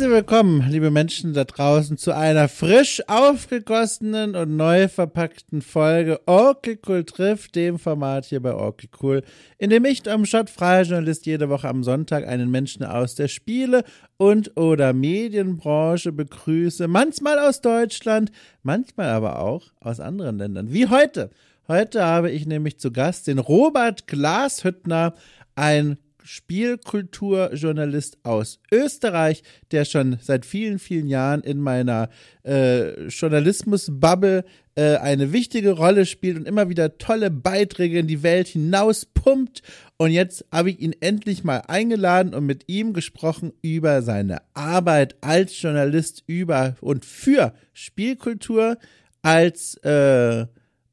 Herzlich willkommen, liebe Menschen da draußen, zu einer frisch aufgegossenen und neu verpackten Folge Okay Cool trifft, dem Format hier bei Okay Cool, in dem ich, am Schott, freier Journalist, jede Woche am Sonntag einen Menschen aus der Spiele- und oder Medienbranche begrüße, manchmal aus Deutschland, manchmal aber auch aus anderen Ländern, wie heute. Heute habe ich nämlich zu Gast den Robert Glashüttner, ein Spielkulturjournalist aus Österreich, der schon seit vielen, vielen Jahren in meiner äh, Journalismus-Bubble äh, eine wichtige Rolle spielt und immer wieder tolle Beiträge in die Welt hinaus pumpt. Und jetzt habe ich ihn endlich mal eingeladen und mit ihm gesprochen über seine Arbeit als Journalist über und für Spielkultur als äh,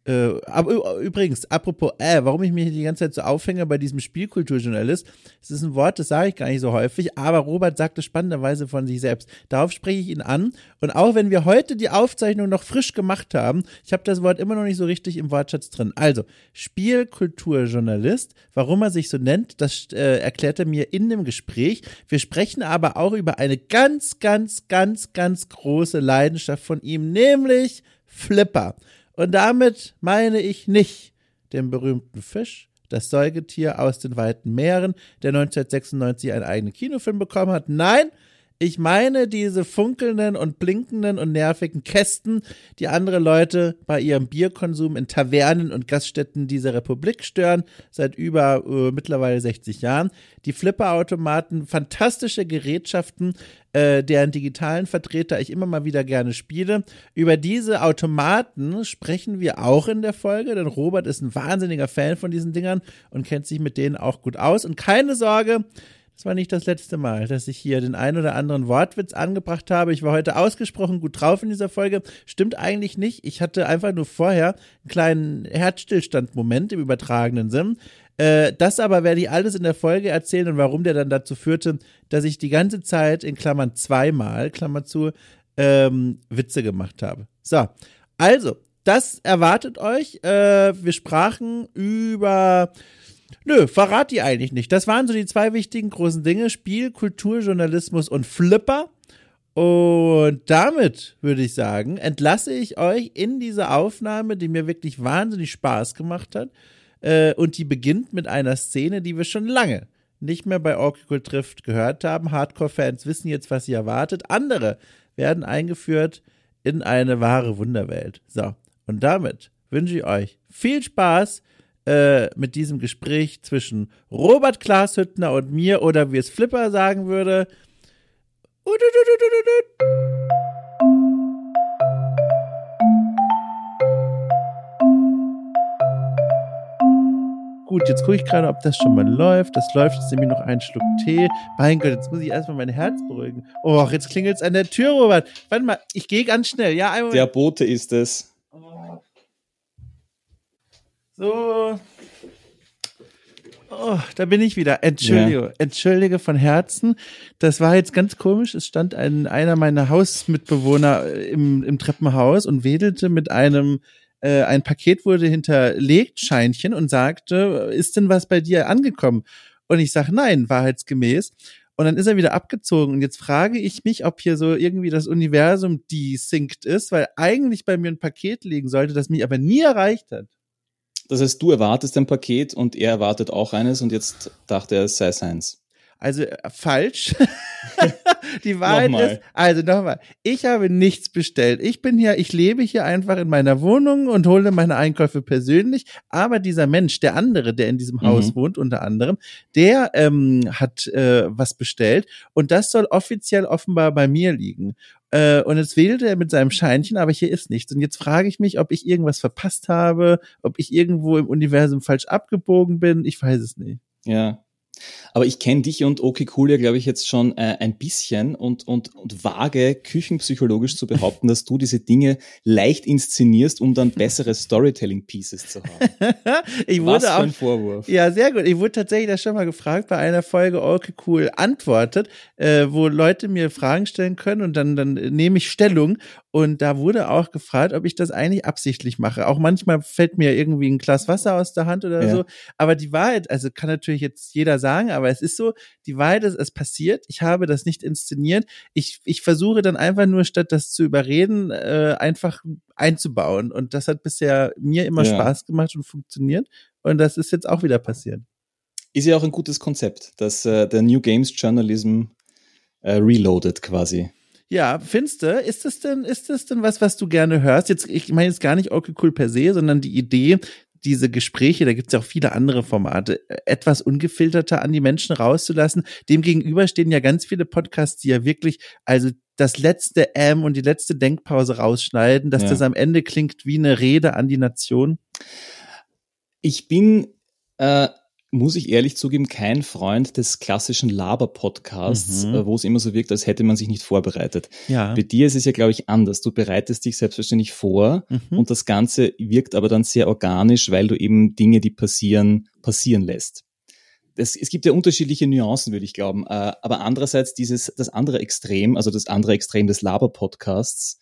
äh, aber übrigens, apropos, äh, warum ich mich die ganze Zeit so aufhänge bei diesem Spielkulturjournalist, es ist ein Wort, das sage ich gar nicht so häufig, aber Robert sagt es spannenderweise von sich selbst. Darauf spreche ich ihn an. Und auch wenn wir heute die Aufzeichnung noch frisch gemacht haben, ich habe das Wort immer noch nicht so richtig im Wortschatz drin. Also, Spielkulturjournalist, warum er sich so nennt, das äh, erklärt er mir in dem Gespräch. Wir sprechen aber auch über eine ganz, ganz, ganz, ganz große Leidenschaft von ihm, nämlich Flipper. Und damit meine ich nicht den berühmten Fisch, das Säugetier aus den weiten Meeren, der 1996 einen eigenen Kinofilm bekommen hat. Nein, ich meine diese funkelnden und blinkenden und nervigen Kästen, die andere Leute bei ihrem Bierkonsum in Tavernen und Gaststätten dieser Republik stören, seit über äh, mittlerweile 60 Jahren. Die Flipperautomaten, fantastische Gerätschaften, äh, deren digitalen Vertreter ich immer mal wieder gerne spiele. Über diese Automaten sprechen wir auch in der Folge, denn Robert ist ein wahnsinniger Fan von diesen Dingern und kennt sich mit denen auch gut aus. Und keine Sorge, das war nicht das letzte Mal, dass ich hier den ein oder anderen Wortwitz angebracht habe. Ich war heute ausgesprochen gut drauf in dieser Folge. Stimmt eigentlich nicht. Ich hatte einfach nur vorher einen kleinen Herzstillstand-Moment im übertragenen Sinn. Äh, das aber werde ich alles in der Folge erzählen und warum der dann dazu führte, dass ich die ganze Zeit in Klammern zweimal, Klammer zu, ähm, Witze gemacht habe. So, also, das erwartet euch. Äh, wir sprachen über Nö, verrat die eigentlich nicht. Das waren so die zwei wichtigen großen Dinge: Spiel, Kultur, Journalismus und Flipper. Und damit würde ich sagen, entlasse ich euch in diese Aufnahme, die mir wirklich wahnsinnig Spaß gemacht hat. Äh, und die beginnt mit einer Szene, die wir schon lange nicht mehr bei Oracle trifft gehört haben. Hardcore-Fans wissen jetzt, was sie erwartet. Andere werden eingeführt in eine wahre Wunderwelt. So, und damit wünsche ich euch viel Spaß äh, mit diesem Gespräch zwischen Robert Glashüttner und mir oder wie es Flipper sagen würde. Gut, jetzt gucke ich gerade, ob das schon mal läuft. Das läuft jetzt nämlich noch einen Schluck Tee. Mein Gott, jetzt muss ich erstmal mein Herz beruhigen. Oh, jetzt klingelt es an der Tür, Robert. Warte mal, ich gehe ganz schnell. Ja, einmal. Der Bote ist es. So. Oh, da bin ich wieder. Entschuldige, ja. entschuldige von Herzen. Das war jetzt ganz komisch. Es stand ein, einer meiner Hausmitbewohner äh, im, im Treppenhaus und wedelte mit einem, äh, ein Paket wurde hinterlegt, Scheinchen, und sagte, ist denn was bei dir angekommen? Und ich sage, nein, wahrheitsgemäß. Und dann ist er wieder abgezogen. Und jetzt frage ich mich, ob hier so irgendwie das Universum desinkt ist, weil eigentlich bei mir ein Paket liegen sollte, das mich aber nie erreicht hat. Das heißt, du erwartest ein Paket und er erwartet auch eines und jetzt dachte er, es sei seins. Also äh, falsch. die Wahrheit nochmal. ist, also nochmal, ich habe nichts bestellt. Ich bin hier, ich lebe hier einfach in meiner Wohnung und hole meine Einkäufe persönlich. Aber dieser Mensch, der andere, der in diesem Haus mhm. wohnt, unter anderem, der ähm, hat äh, was bestellt und das soll offiziell offenbar bei mir liegen. Äh, und jetzt wählte er mit seinem Scheinchen, aber hier ist nichts. Und jetzt frage ich mich, ob ich irgendwas verpasst habe, ob ich irgendwo im Universum falsch abgebogen bin. Ich weiß es nicht. Ja, aber ich kenne dich und Oki Cool ja, glaube ich, jetzt schon äh, ein bisschen und, und, und wage küchenpsychologisch zu behaupten, dass du diese Dinge leicht inszenierst, um dann bessere Storytelling-Pieces zu haben. ich wurde Was für ein auch, Vorwurf. Ja, sehr gut. Ich wurde tatsächlich da schon mal gefragt bei einer Folge Oki Cool antwortet, äh, wo Leute mir Fragen stellen können und dann, dann nehme ich Stellung und da wurde auch gefragt, ob ich das eigentlich absichtlich mache. Auch manchmal fällt mir irgendwie ein Glas Wasser aus der Hand oder ja. so. Aber die Wahrheit, also kann natürlich jetzt jeder sagen, sagen, aber es ist so, die Wahrheit ist, es passiert, ich habe das nicht inszeniert. Ich, ich versuche dann einfach nur, statt das zu überreden, äh, einfach einzubauen. Und das hat bisher mir immer ja. Spaß gemacht und funktioniert. Und das ist jetzt auch wieder passiert. Ist ja auch ein gutes Konzept, dass äh, der New Games Journalism äh, reloaded quasi. Ja, findest du, ist das denn, ist das denn was, was du gerne hörst? Jetzt, ich meine jetzt gar nicht okay cool per se, sondern die Idee, diese Gespräche, da gibt es ja auch viele andere Formate, etwas ungefilterter an die Menschen rauszulassen. Demgegenüber stehen ja ganz viele Podcasts, die ja wirklich, also das letzte M und die letzte Denkpause rausschneiden, dass ja. das am Ende klingt wie eine Rede an die Nation. Ich bin äh, muss ich ehrlich zugeben, kein Freund des klassischen Laber-Podcasts, mhm. Äh, wo es immer so wirkt, als hätte man sich nicht vorbereitet. Ja. Bei dir ist es ja, glaube ich, anders. Du bereitest dich selbstverständlich vor mhm. und das Ganze wirkt aber dann sehr organisch, weil du eben Dinge, die passieren, passieren lässt. Das, es gibt ja unterschiedliche Nuancen, würde ich glauben. Äh, aber andererseits dieses, das andere Extrem, also das andere Extrem des Laber-Podcasts,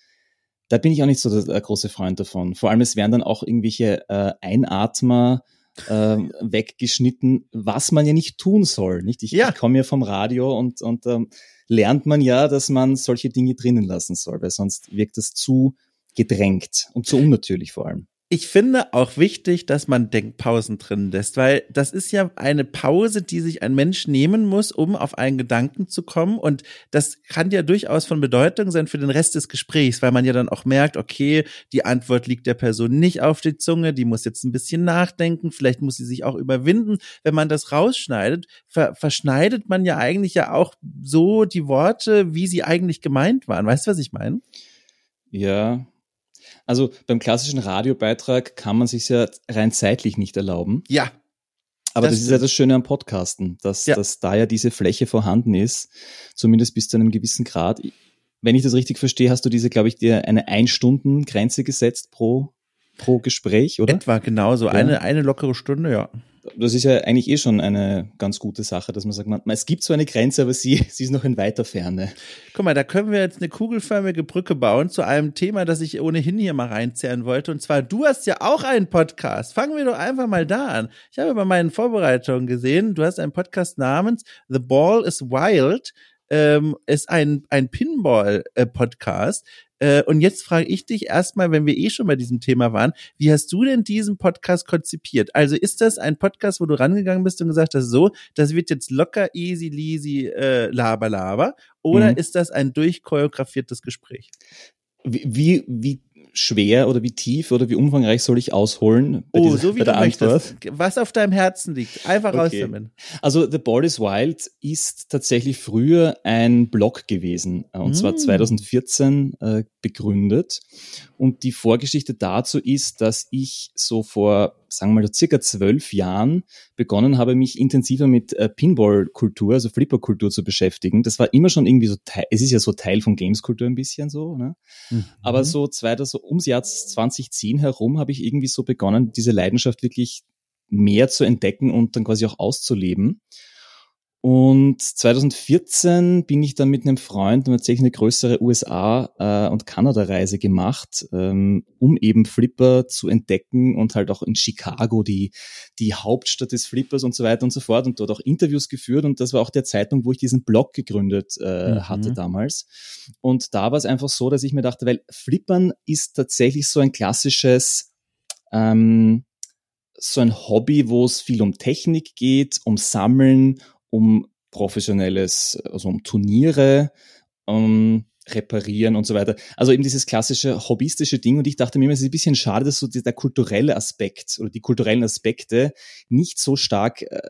da bin ich auch nicht so der, große Freund davon. Vor allem, es werden dann auch irgendwelche äh, Einatmer, äh, weggeschnitten, was man ja nicht tun soll. Nicht? Ich, ja. ich komme ja vom Radio und, und ähm, lernt man ja, dass man solche Dinge drinnen lassen soll, weil sonst wirkt das zu gedrängt und zu unnatürlich vor allem ich finde auch wichtig, dass man Denkpausen drin lässt, weil das ist ja eine Pause, die sich ein Mensch nehmen muss, um auf einen Gedanken zu kommen. Und das kann ja durchaus von Bedeutung sein für den Rest des Gesprächs, weil man ja dann auch merkt, okay, die Antwort liegt der Person nicht auf die Zunge, die muss jetzt ein bisschen nachdenken, vielleicht muss sie sich auch überwinden. Wenn man das rausschneidet, ver verschneidet man ja eigentlich ja auch so die Worte, wie sie eigentlich gemeint waren. Weißt du, was ich meine? Ja, also beim klassischen Radiobeitrag kann man sich ja rein zeitlich nicht erlauben. Ja. Aber das, das ist ja das Schöne am Podcasten, dass, ja. dass da ja diese Fläche vorhanden ist, zumindest bis zu einem gewissen Grad. Wenn ich das richtig verstehe, hast du diese, glaube ich, dir eine Ein-Stunden-Grenze gesetzt pro, pro Gespräch, oder? Etwa genauso, ja. eine, eine lockere Stunde, ja das ist ja eigentlich eh schon eine ganz gute Sache, dass man sagt, man, es gibt so eine Grenze, aber sie, sie ist noch in weiter Ferne. Guck mal, da können wir jetzt eine kugelförmige Brücke bauen zu einem Thema, das ich ohnehin hier mal reinzerren wollte. Und zwar, du hast ja auch einen Podcast. Fangen wir doch einfach mal da an. Ich habe bei meinen Vorbereitungen gesehen, du hast einen Podcast namens The Ball is Wild. Ähm, ist ein, ein Pinball-Podcast. Äh, und jetzt frage ich dich erstmal, wenn wir eh schon bei diesem Thema waren, wie hast du denn diesen Podcast konzipiert? Also ist das ein Podcast, wo du rangegangen bist und gesagt hast, so, das wird jetzt locker, easy, leasy, äh, laber, laber? Oder mhm. ist das ein durchchoreografiertes Gespräch? Wie, wie, wie schwer oder wie tief oder wie umfangreich soll ich ausholen? Bei oh, dieser, so wie du möchtest. Was auf deinem Herzen liegt. Einfach okay. raus damit. Also The Ball is Wild ist tatsächlich früher ein Blog gewesen äh, und mm. zwar 2014 äh, begründet. Und die Vorgeschichte dazu ist, dass ich so vor sagen wir mal, circa zwölf Jahren begonnen habe, mich intensiver mit äh, Pinball-Kultur, also Flipper-Kultur zu beschäftigen. Das war immer schon irgendwie so, Teil, es ist ja so Teil von Games-Kultur ein bisschen so, ne? Mhm. Aber so, zweiter, so ums Jahr 2010 herum habe ich irgendwie so begonnen, diese Leidenschaft wirklich mehr zu entdecken und dann quasi auch auszuleben. Und 2014 bin ich dann mit einem Freund tatsächlich eine größere USA- äh, und Kanada-Reise gemacht, ähm, um eben Flipper zu entdecken und halt auch in Chicago, die, die Hauptstadt des Flippers und so weiter und so fort und dort auch Interviews geführt. Und das war auch der Zeitpunkt, wo ich diesen Blog gegründet äh, mhm. hatte damals. Und da war es einfach so, dass ich mir dachte, weil Flippern ist tatsächlich so ein klassisches, ähm, so ein Hobby, wo es viel um Technik geht, um Sammeln, um professionelles, also um Turniere, um reparieren und so weiter. Also eben dieses klassische hobbyistische Ding. Und ich dachte mir, es ist ein bisschen schade, dass so der kulturelle Aspekt oder die kulturellen Aspekte nicht so stark äh,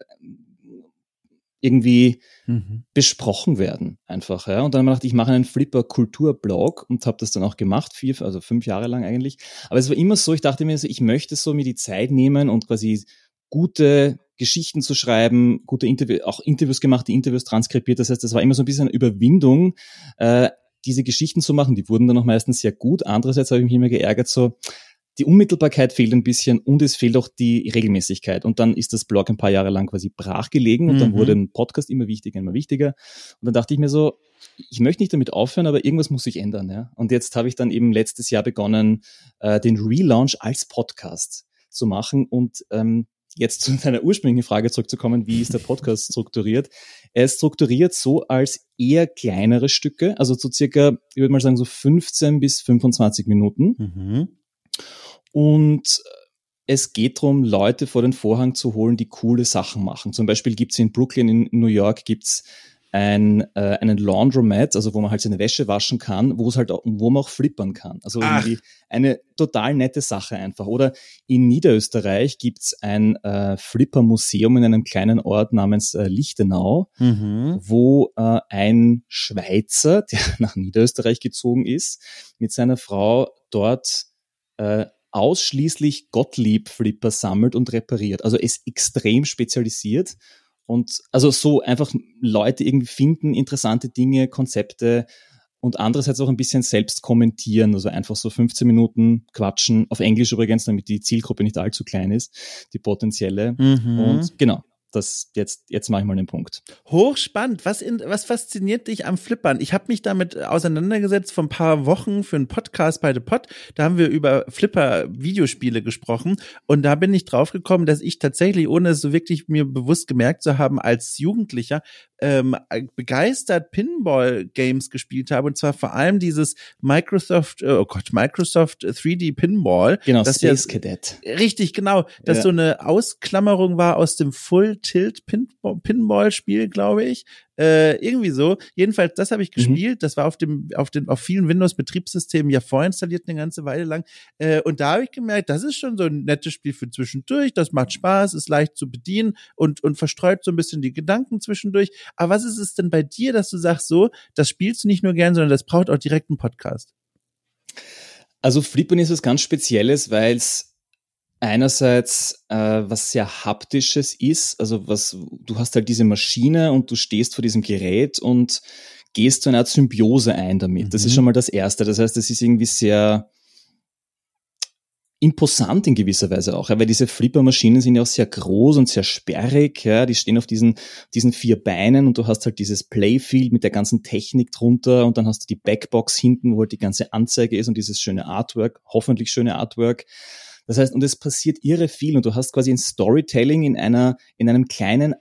irgendwie mhm. besprochen werden einfach. Ja. Und dann habe ich gedacht, ich mache einen Flipper-Kultur-Blog und habe das dann auch gemacht, vier, also fünf Jahre lang eigentlich. Aber es war immer so, ich dachte mir, ich möchte so mir die Zeit nehmen und quasi gute Geschichten zu schreiben, gute Interviews, auch Interviews gemacht, die Interviews transkribiert. Das heißt, das war immer so ein bisschen eine Überwindung, äh, diese Geschichten zu machen. Die wurden dann auch meistens sehr gut. Andererseits habe ich mich immer geärgert, so die Unmittelbarkeit fehlt ein bisschen und es fehlt auch die Regelmäßigkeit. Und dann ist das Blog ein paar Jahre lang quasi brach gelegen und mhm. dann wurde ein Podcast immer wichtiger, immer wichtiger. Und dann dachte ich mir so, ich möchte nicht damit aufhören, aber irgendwas muss sich ändern. Ja? Und jetzt habe ich dann eben letztes Jahr begonnen, äh, den Relaunch als Podcast zu machen und ähm, jetzt zu deiner ursprünglichen Frage zurückzukommen, wie ist der Podcast strukturiert? Er ist strukturiert so als eher kleinere Stücke, also so circa, ich würde mal sagen, so 15 bis 25 Minuten. Mhm. Und es geht darum, Leute vor den Vorhang zu holen, die coole Sachen machen. Zum Beispiel gibt's in Brooklyn, in New York, gibt's ein, äh, einen Laundromat, also wo man halt seine Wäsche waschen kann, wo es halt auch, wo man auch flippern kann. Also Ach. irgendwie eine total nette Sache einfach. Oder in Niederösterreich gibt's ein äh, Flipper-Museum in einem kleinen Ort namens äh, Lichtenau, mhm. wo äh, ein Schweizer, der nach Niederösterreich gezogen ist, mit seiner Frau dort äh, ausschließlich Gottlieb-Flipper sammelt und repariert. Also ist extrem spezialisiert und also so einfach Leute irgendwie finden interessante Dinge, Konzepte und andererseits auch ein bisschen selbst kommentieren, also einfach so 15 Minuten quatschen, auf Englisch übrigens, damit die Zielgruppe nicht allzu klein ist, die potenzielle. Mhm. Und genau, das jetzt, jetzt mache ich mal den Punkt. Hochspannend. Was, in, was fasziniert dich am Flippern? Ich habe mich damit auseinandergesetzt vor ein paar Wochen für einen Podcast bei The Pod. Da haben wir über Flipper-Videospiele gesprochen und da bin ich drauf gekommen, dass ich tatsächlich, ohne es so wirklich mir bewusst gemerkt zu haben, als Jugendlicher ähm, begeistert Pinball-Games gespielt habe und zwar vor allem dieses Microsoft, äh, oh Gott, Microsoft 3D Pinball. Genau, das Space ja, Cadet. Richtig, genau. Das ja. so eine Ausklammerung war aus dem Full Tilt Pinball Spiel, glaube ich. Äh, irgendwie so. Jedenfalls, das habe ich mhm. gespielt. Mhm. Das war auf dem, auf den, auf vielen Windows-Betriebssystemen ja vorinstalliert eine ganze Weile lang. Äh, und da habe ich gemerkt, das ist schon so ein nettes Spiel für zwischendurch. Das macht Spaß, ist leicht zu bedienen und, und verstreut so ein bisschen die Gedanken zwischendurch. Aber was ist es denn bei dir, dass du sagst, so, das spielst du nicht nur gern, sondern das braucht auch direkt einen Podcast? Also Flippern ist was ganz Spezielles, weil es einerseits äh, was sehr haptisches ist, also was du hast halt diese Maschine und du stehst vor diesem Gerät und gehst zu einer Symbiose ein damit. Das ist mhm. schon mal das Erste. Das heißt, das ist irgendwie sehr imposant in gewisser Weise auch, ja, weil diese Flipper-Maschinen sind ja auch sehr groß und sehr sperrig, ja, die stehen auf diesen, diesen vier Beinen und du hast halt dieses Playfield mit der ganzen Technik drunter und dann hast du die Backbox hinten, wo halt die ganze Anzeige ist und dieses schöne Artwork, hoffentlich schöne Artwork. Das heißt, und es passiert irre viel und du hast quasi ein Storytelling in einer, in einem kleinen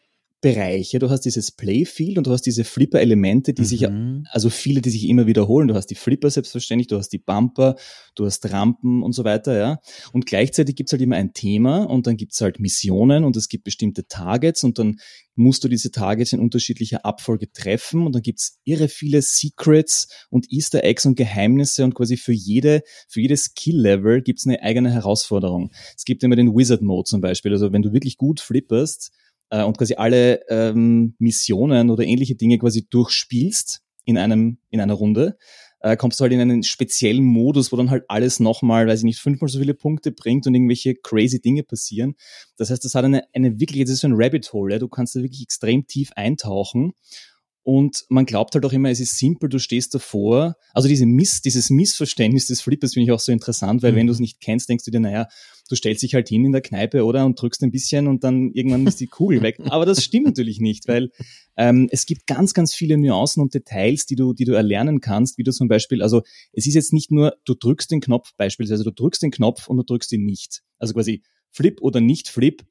Bereiche. Du hast dieses Playfield und du hast diese Flipper-Elemente, die mhm. sich, also viele, die sich immer wiederholen. Du hast die Flipper selbstverständlich, du hast die Bumper, du hast Rampen und so weiter, ja. Und gleichzeitig gibt's halt immer ein Thema und dann gibt's halt Missionen und es gibt bestimmte Targets und dann musst du diese Targets in unterschiedlicher Abfolge treffen und dann gibt's irre viele Secrets und Easter Eggs und Geheimnisse und quasi für jede, für jedes Skill-Level gibt's eine eigene Herausforderung. Es gibt immer den Wizard-Mode zum Beispiel. Also wenn du wirklich gut flipperst, äh, und quasi alle ähm, Missionen oder ähnliche Dinge quasi durchspielst in einem in einer Runde, äh, kommst du halt in einen speziellen Modus, wo dann halt alles nochmal, weiß ich nicht, fünfmal so viele Punkte bringt und irgendwelche crazy Dinge passieren. Das heißt, das hat eine, eine wirklich, das ist so ein Rabbit Hole, ja? du kannst da wirklich extrem tief eintauchen und man glaubt halt auch immer, es ist simpel, du stehst davor. Also diese Miss, dieses Missverständnis des Flippers finde ich auch so interessant, weil mhm. wenn du es nicht kennst, denkst du dir, naja, du stellst dich halt hin in der Kneipe, oder? Und drückst ein bisschen und dann irgendwann ist die Kugel weg. Aber das stimmt natürlich nicht, weil ähm, es gibt ganz, ganz viele Nuancen und Details, die du, die du erlernen kannst, wie du zum Beispiel, also es ist jetzt nicht nur, du drückst den Knopf beispielsweise, du drückst den Knopf und du drückst ihn nicht. Also quasi Flip oder nicht Flip,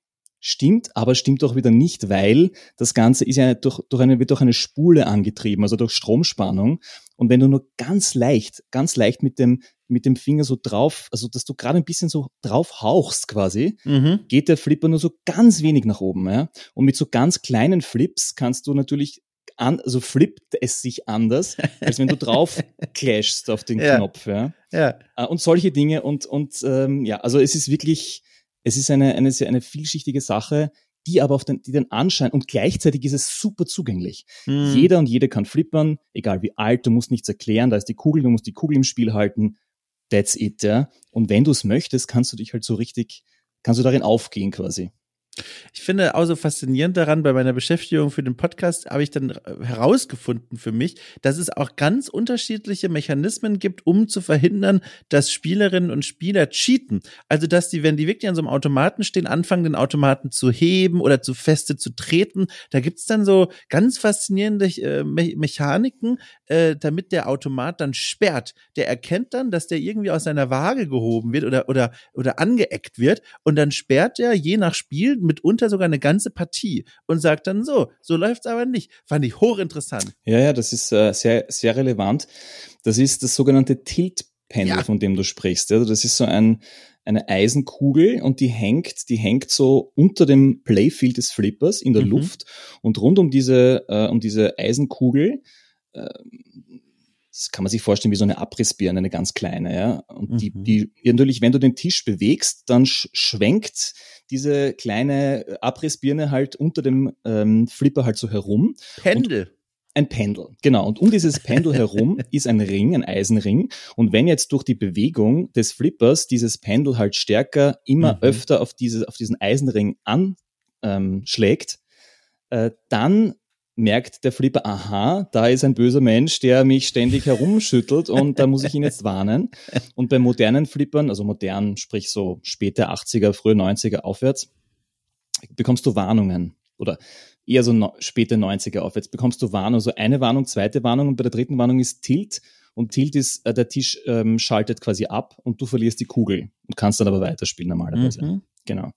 Stimmt, aber stimmt auch wieder nicht, weil das Ganze ist ja durch, durch eine, wird durch eine Spule angetrieben, also durch Stromspannung. Und wenn du nur ganz leicht, ganz leicht mit dem, mit dem Finger so drauf, also dass du gerade ein bisschen so drauf hauchst quasi, mhm. geht der Flipper nur so ganz wenig nach oben. Ja? Und mit so ganz kleinen Flips kannst du natürlich an, also flippt es sich anders, als wenn du drauf clashst auf den ja. Knopf. Ja? Ja. Äh, und solche Dinge und, und ähm, ja, also es ist wirklich, es ist eine, eine, sehr, eine vielschichtige Sache, die aber auf den, die den Anschein und gleichzeitig ist es super zugänglich. Mhm. Jeder und jede kann flippern, egal wie alt, du musst nichts erklären, da ist die Kugel, du musst die Kugel im Spiel halten. That's it, ja. Und wenn du es möchtest, kannst du dich halt so richtig, kannst du darin aufgehen quasi. Ich finde auch so faszinierend daran, bei meiner Beschäftigung für den Podcast habe ich dann herausgefunden für mich, dass es auch ganz unterschiedliche Mechanismen gibt, um zu verhindern, dass Spielerinnen und Spieler cheaten. Also, dass die, wenn die wirklich an so einem Automaten stehen, anfangen, den Automaten zu heben oder zu feste zu treten. Da gibt's dann so ganz faszinierende äh, Me Mechaniken, äh, damit der Automat dann sperrt. Der erkennt dann, dass der irgendwie aus seiner Waage gehoben wird oder, oder, oder angeeckt wird und dann sperrt er je nach Spiel mitunter sogar eine ganze Partie und sagt dann so, so läuft's aber nicht. Fand ich hochinteressant. Ja, ja, das ist äh, sehr, sehr relevant. Das ist das sogenannte Tilt-Pendel, ja. von dem du sprichst. Also das ist so ein, eine Eisenkugel und die hängt, die hängt so unter dem Playfield des Flippers in der mhm. Luft und rund um diese, äh, um diese Eisenkugel äh, das kann man sich vorstellen wie so eine Abrissbirne, eine ganz kleine, ja. Und mhm. die, die, natürlich, wenn du den Tisch bewegst, dann sch schwenkt diese kleine Abrissbirne halt unter dem ähm, Flipper halt so herum. Pendel. Und ein Pendel, genau. Und um dieses Pendel herum ist ein Ring, ein Eisenring. Und wenn jetzt durch die Bewegung des Flippers dieses Pendel halt stärker immer mhm. öfter auf, diese, auf diesen Eisenring anschlägt, ähm, äh, dann merkt der Flipper, aha, da ist ein böser Mensch, der mich ständig herumschüttelt und da muss ich ihn jetzt warnen. Und bei modernen Flippern, also modern, sprich so späte 80er, frühe 90er aufwärts, bekommst du Warnungen oder eher so no, späte 90er aufwärts bekommst du Warnung, so eine Warnung, zweite Warnung und bei der dritten Warnung ist Tilt und Tilt ist, äh, der Tisch ähm, schaltet quasi ab und du verlierst die Kugel und kannst dann aber weiterspielen normalerweise. Mhm. Genau.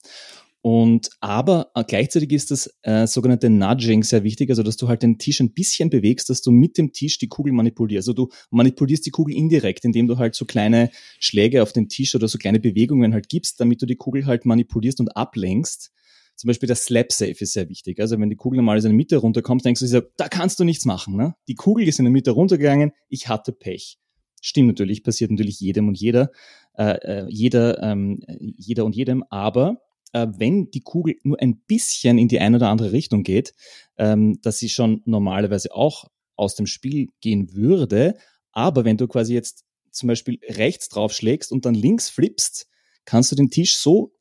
Und aber äh, gleichzeitig ist das äh, sogenannte Nudging sehr wichtig, also dass du halt den Tisch ein bisschen bewegst, dass du mit dem Tisch die Kugel manipulierst. Also du manipulierst die Kugel indirekt, indem du halt so kleine Schläge auf den Tisch oder so kleine Bewegungen halt gibst, damit du die Kugel halt manipulierst und ablenkst. Zum Beispiel der Slap Safe ist sehr wichtig. Also wenn die Kugel normalerweise in der Mitte runterkommt, denkst du da kannst du nichts machen. Ne? Die Kugel ist in der Mitte runtergegangen, ich hatte Pech. Stimmt natürlich, passiert natürlich jedem und jeder, äh, äh jeder, ähm, jeder und jedem, aber äh, wenn die Kugel nur ein bisschen in die eine oder andere Richtung geht, ähm, dass sie schon normalerweise auch aus dem Spiel gehen würde. Aber wenn du quasi jetzt zum Beispiel rechts draufschlägst und dann links flippst, kannst du den Tisch so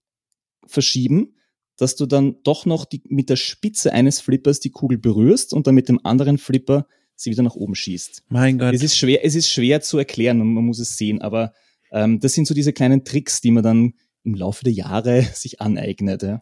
verschieben, dass du dann doch noch die, mit der Spitze eines Flippers die Kugel berührst und dann mit dem anderen Flipper sie wieder nach oben schießt. Mein Gott. Es ist schwer, es ist schwer zu erklären und man muss es sehen, aber ähm, das sind so diese kleinen Tricks, die man dann im Laufe der Jahre sich aneignet. Ja.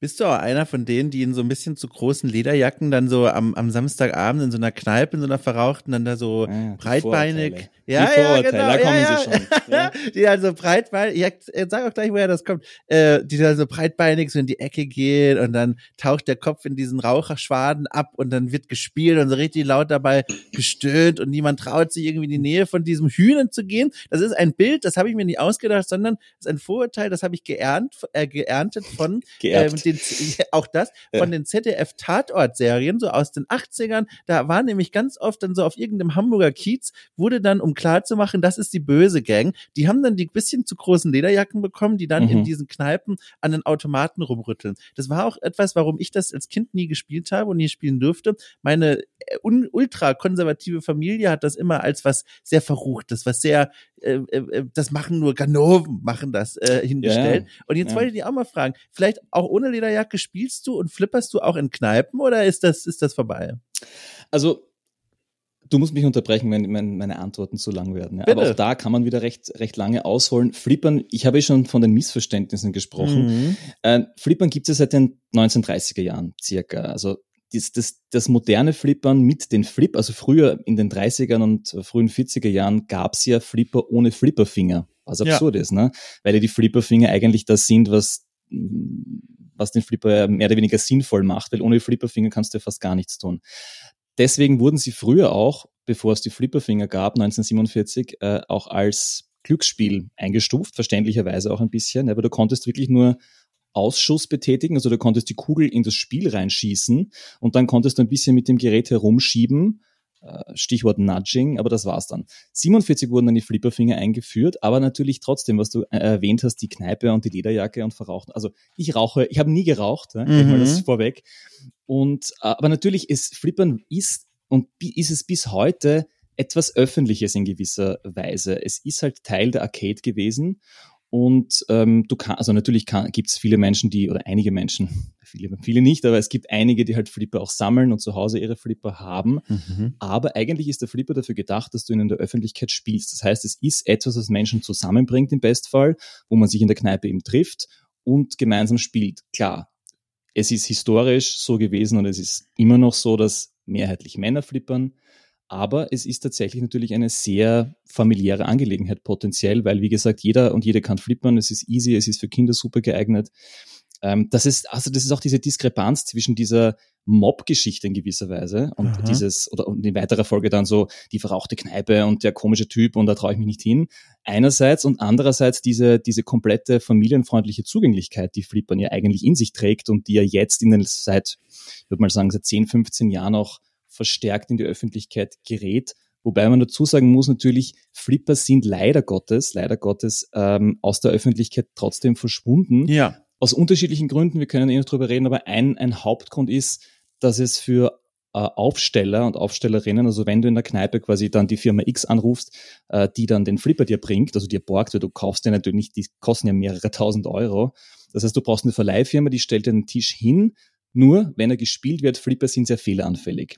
Bist du auch einer von denen, die in so ein bisschen zu großen Lederjacken dann so am, am Samstagabend in so einer Kneipe, in so einer verrauchten, dann da so ja, breitbeinig. Ja, die ja, genau, da kommen ja, sie schon. Ja. die dann so breitbeinig, ja, sag auch gleich, woher das kommt, äh, die dann so breitbeinig so in die Ecke gehen und dann taucht der Kopf in diesen Raucherschwaden ab und dann wird gespielt und so richtig laut dabei gestöhnt und niemand traut sich irgendwie in die Nähe von diesem Hühnen zu gehen. Das ist ein Bild, das habe ich mir nicht ausgedacht, sondern das ist ein Vorurteil, das habe ich geernt, äh, geerntet von ähm, den, auch das, von den ZDF-Tatort-Serien, so aus den 80ern. Da war nämlich ganz oft dann so auf irgendeinem Hamburger Kiez, wurde dann um klar zu machen, das ist die böse Gang. Die haben dann die bisschen zu großen Lederjacken bekommen, die dann mhm. in diesen Kneipen an den Automaten rumrütteln. Das war auch etwas, warum ich das als Kind nie gespielt habe und nie spielen durfte. Meine äh, ultra konservative Familie hat das immer als was sehr Verruchtes, was sehr, äh, äh, äh, das machen nur Ganoven, machen das äh, hingestellt. Ja, und jetzt ja. wollte ich dich auch mal fragen, vielleicht auch ohne Lederjacke spielst du und flipperst du auch in Kneipen oder ist das, ist das vorbei? Also Du musst mich unterbrechen, wenn meine Antworten zu lang werden. Ja. Aber auch da kann man wieder recht, recht lange ausholen. Flippern, ich habe schon von den Missverständnissen gesprochen. Mhm. Äh, Flippern gibt es seit den 1930er Jahren circa. Also das, das, das moderne Flippern mit den Flip, also früher in den 30ern und frühen 40er Jahren gab es ja Flipper ohne Flipperfinger, was absurd ja. ist, ne? Weil ja die Flipperfinger eigentlich das sind, was was den Flipper mehr oder weniger sinnvoll macht, weil ohne Flipperfinger kannst du ja fast gar nichts tun. Deswegen wurden sie früher auch, bevor es die Flipperfinger gab, 1947, äh, auch als Glücksspiel eingestuft, verständlicherweise auch ein bisschen, aber du konntest wirklich nur Ausschuss betätigen, also du konntest die Kugel in das Spiel reinschießen und dann konntest du ein bisschen mit dem Gerät herumschieben äh, Stichwort Nudging, aber das war's dann. 47 wurden dann die Flipperfinger eingeführt, aber natürlich trotzdem, was du äh, erwähnt hast, die Kneipe und die Lederjacke und verrauchen. Also ich rauche, ich habe nie geraucht, mhm. mal das vorweg. Und äh, aber natürlich ist Flippern ist und ist es bis heute etwas Öffentliches in gewisser Weise. Es ist halt Teil der Arcade gewesen und ähm, du kannst, also natürlich gibt es viele Menschen, die, oder einige Menschen, viele, viele nicht, aber es gibt einige, die halt Flipper auch sammeln und zu Hause ihre Flipper haben. Mhm. Aber eigentlich ist der Flipper dafür gedacht, dass du ihn in der Öffentlichkeit spielst. Das heißt, es ist etwas, was Menschen zusammenbringt im Bestfall, wo man sich in der Kneipe eben trifft und gemeinsam spielt. Klar, es ist historisch so gewesen und es ist immer noch so, dass mehrheitlich Männer flippern. Aber es ist tatsächlich natürlich eine sehr familiäre Angelegenheit potenziell, weil wie gesagt, jeder und jede kann flippern, es ist easy, es ist für Kinder super geeignet. Ähm, das ist, also das ist auch diese Diskrepanz zwischen dieser Mob-Geschichte in gewisser Weise und Aha. dieses, oder und in weiterer Folge dann so die verrauchte Kneipe und der komische Typ und da traue ich mich nicht hin. Einerseits und andererseits diese, diese komplette familienfreundliche Zugänglichkeit, die Flippern ja eigentlich in sich trägt und die ja jetzt in den seit, ich würde mal sagen, seit 10, 15 Jahren auch verstärkt in die Öffentlichkeit gerät. Wobei man dazu sagen muss, natürlich, Flipper sind leider Gottes, leider Gottes ähm, aus der Öffentlichkeit trotzdem verschwunden. Ja. Aus unterschiedlichen Gründen, wir können eh noch drüber reden, aber ein, ein Hauptgrund ist, dass es für äh, Aufsteller und Aufstellerinnen, also wenn du in der Kneipe quasi dann die Firma X anrufst, äh, die dann den Flipper dir bringt, also dir borgt, weil du kaufst den natürlich nicht, die kosten ja mehrere tausend Euro. Das heißt, du brauchst eine Verleihfirma, die stellt dir den Tisch hin, nur wenn er gespielt wird, Flipper sind sehr fehleranfällig.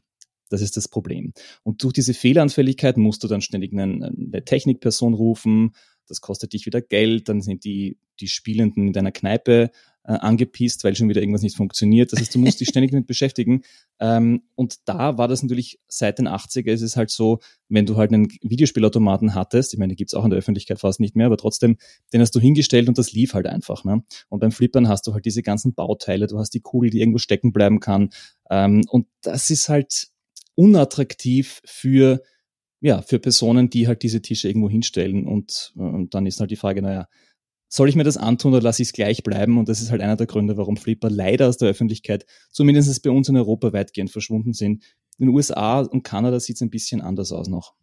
Das ist das Problem. Und durch diese Fehleranfälligkeit musst du dann ständig eine, eine Technikperson rufen, das kostet dich wieder Geld, dann sind die, die Spielenden in deiner Kneipe äh, angepisst, weil schon wieder irgendwas nicht funktioniert. Das heißt, du musst dich ständig damit beschäftigen. Ähm, und da war das natürlich seit den 80er ist es halt so, wenn du halt einen Videospielautomaten hattest, ich meine, die gibt's auch in der Öffentlichkeit fast nicht mehr, aber trotzdem, den hast du hingestellt und das lief halt einfach. Ne? Und beim Flippern hast du halt diese ganzen Bauteile, du hast die Kugel, die irgendwo stecken bleiben kann. Ähm, und das ist halt unattraktiv für ja, für Personen, die halt diese Tische irgendwo hinstellen. Und, und dann ist halt die Frage, naja, soll ich mir das antun oder lasse ich es gleich bleiben? Und das ist halt einer der Gründe, warum Flipper leider aus der Öffentlichkeit, zumindest bei uns in Europa, weitgehend verschwunden sind. In den USA und Kanada sieht es ein bisschen anders aus noch.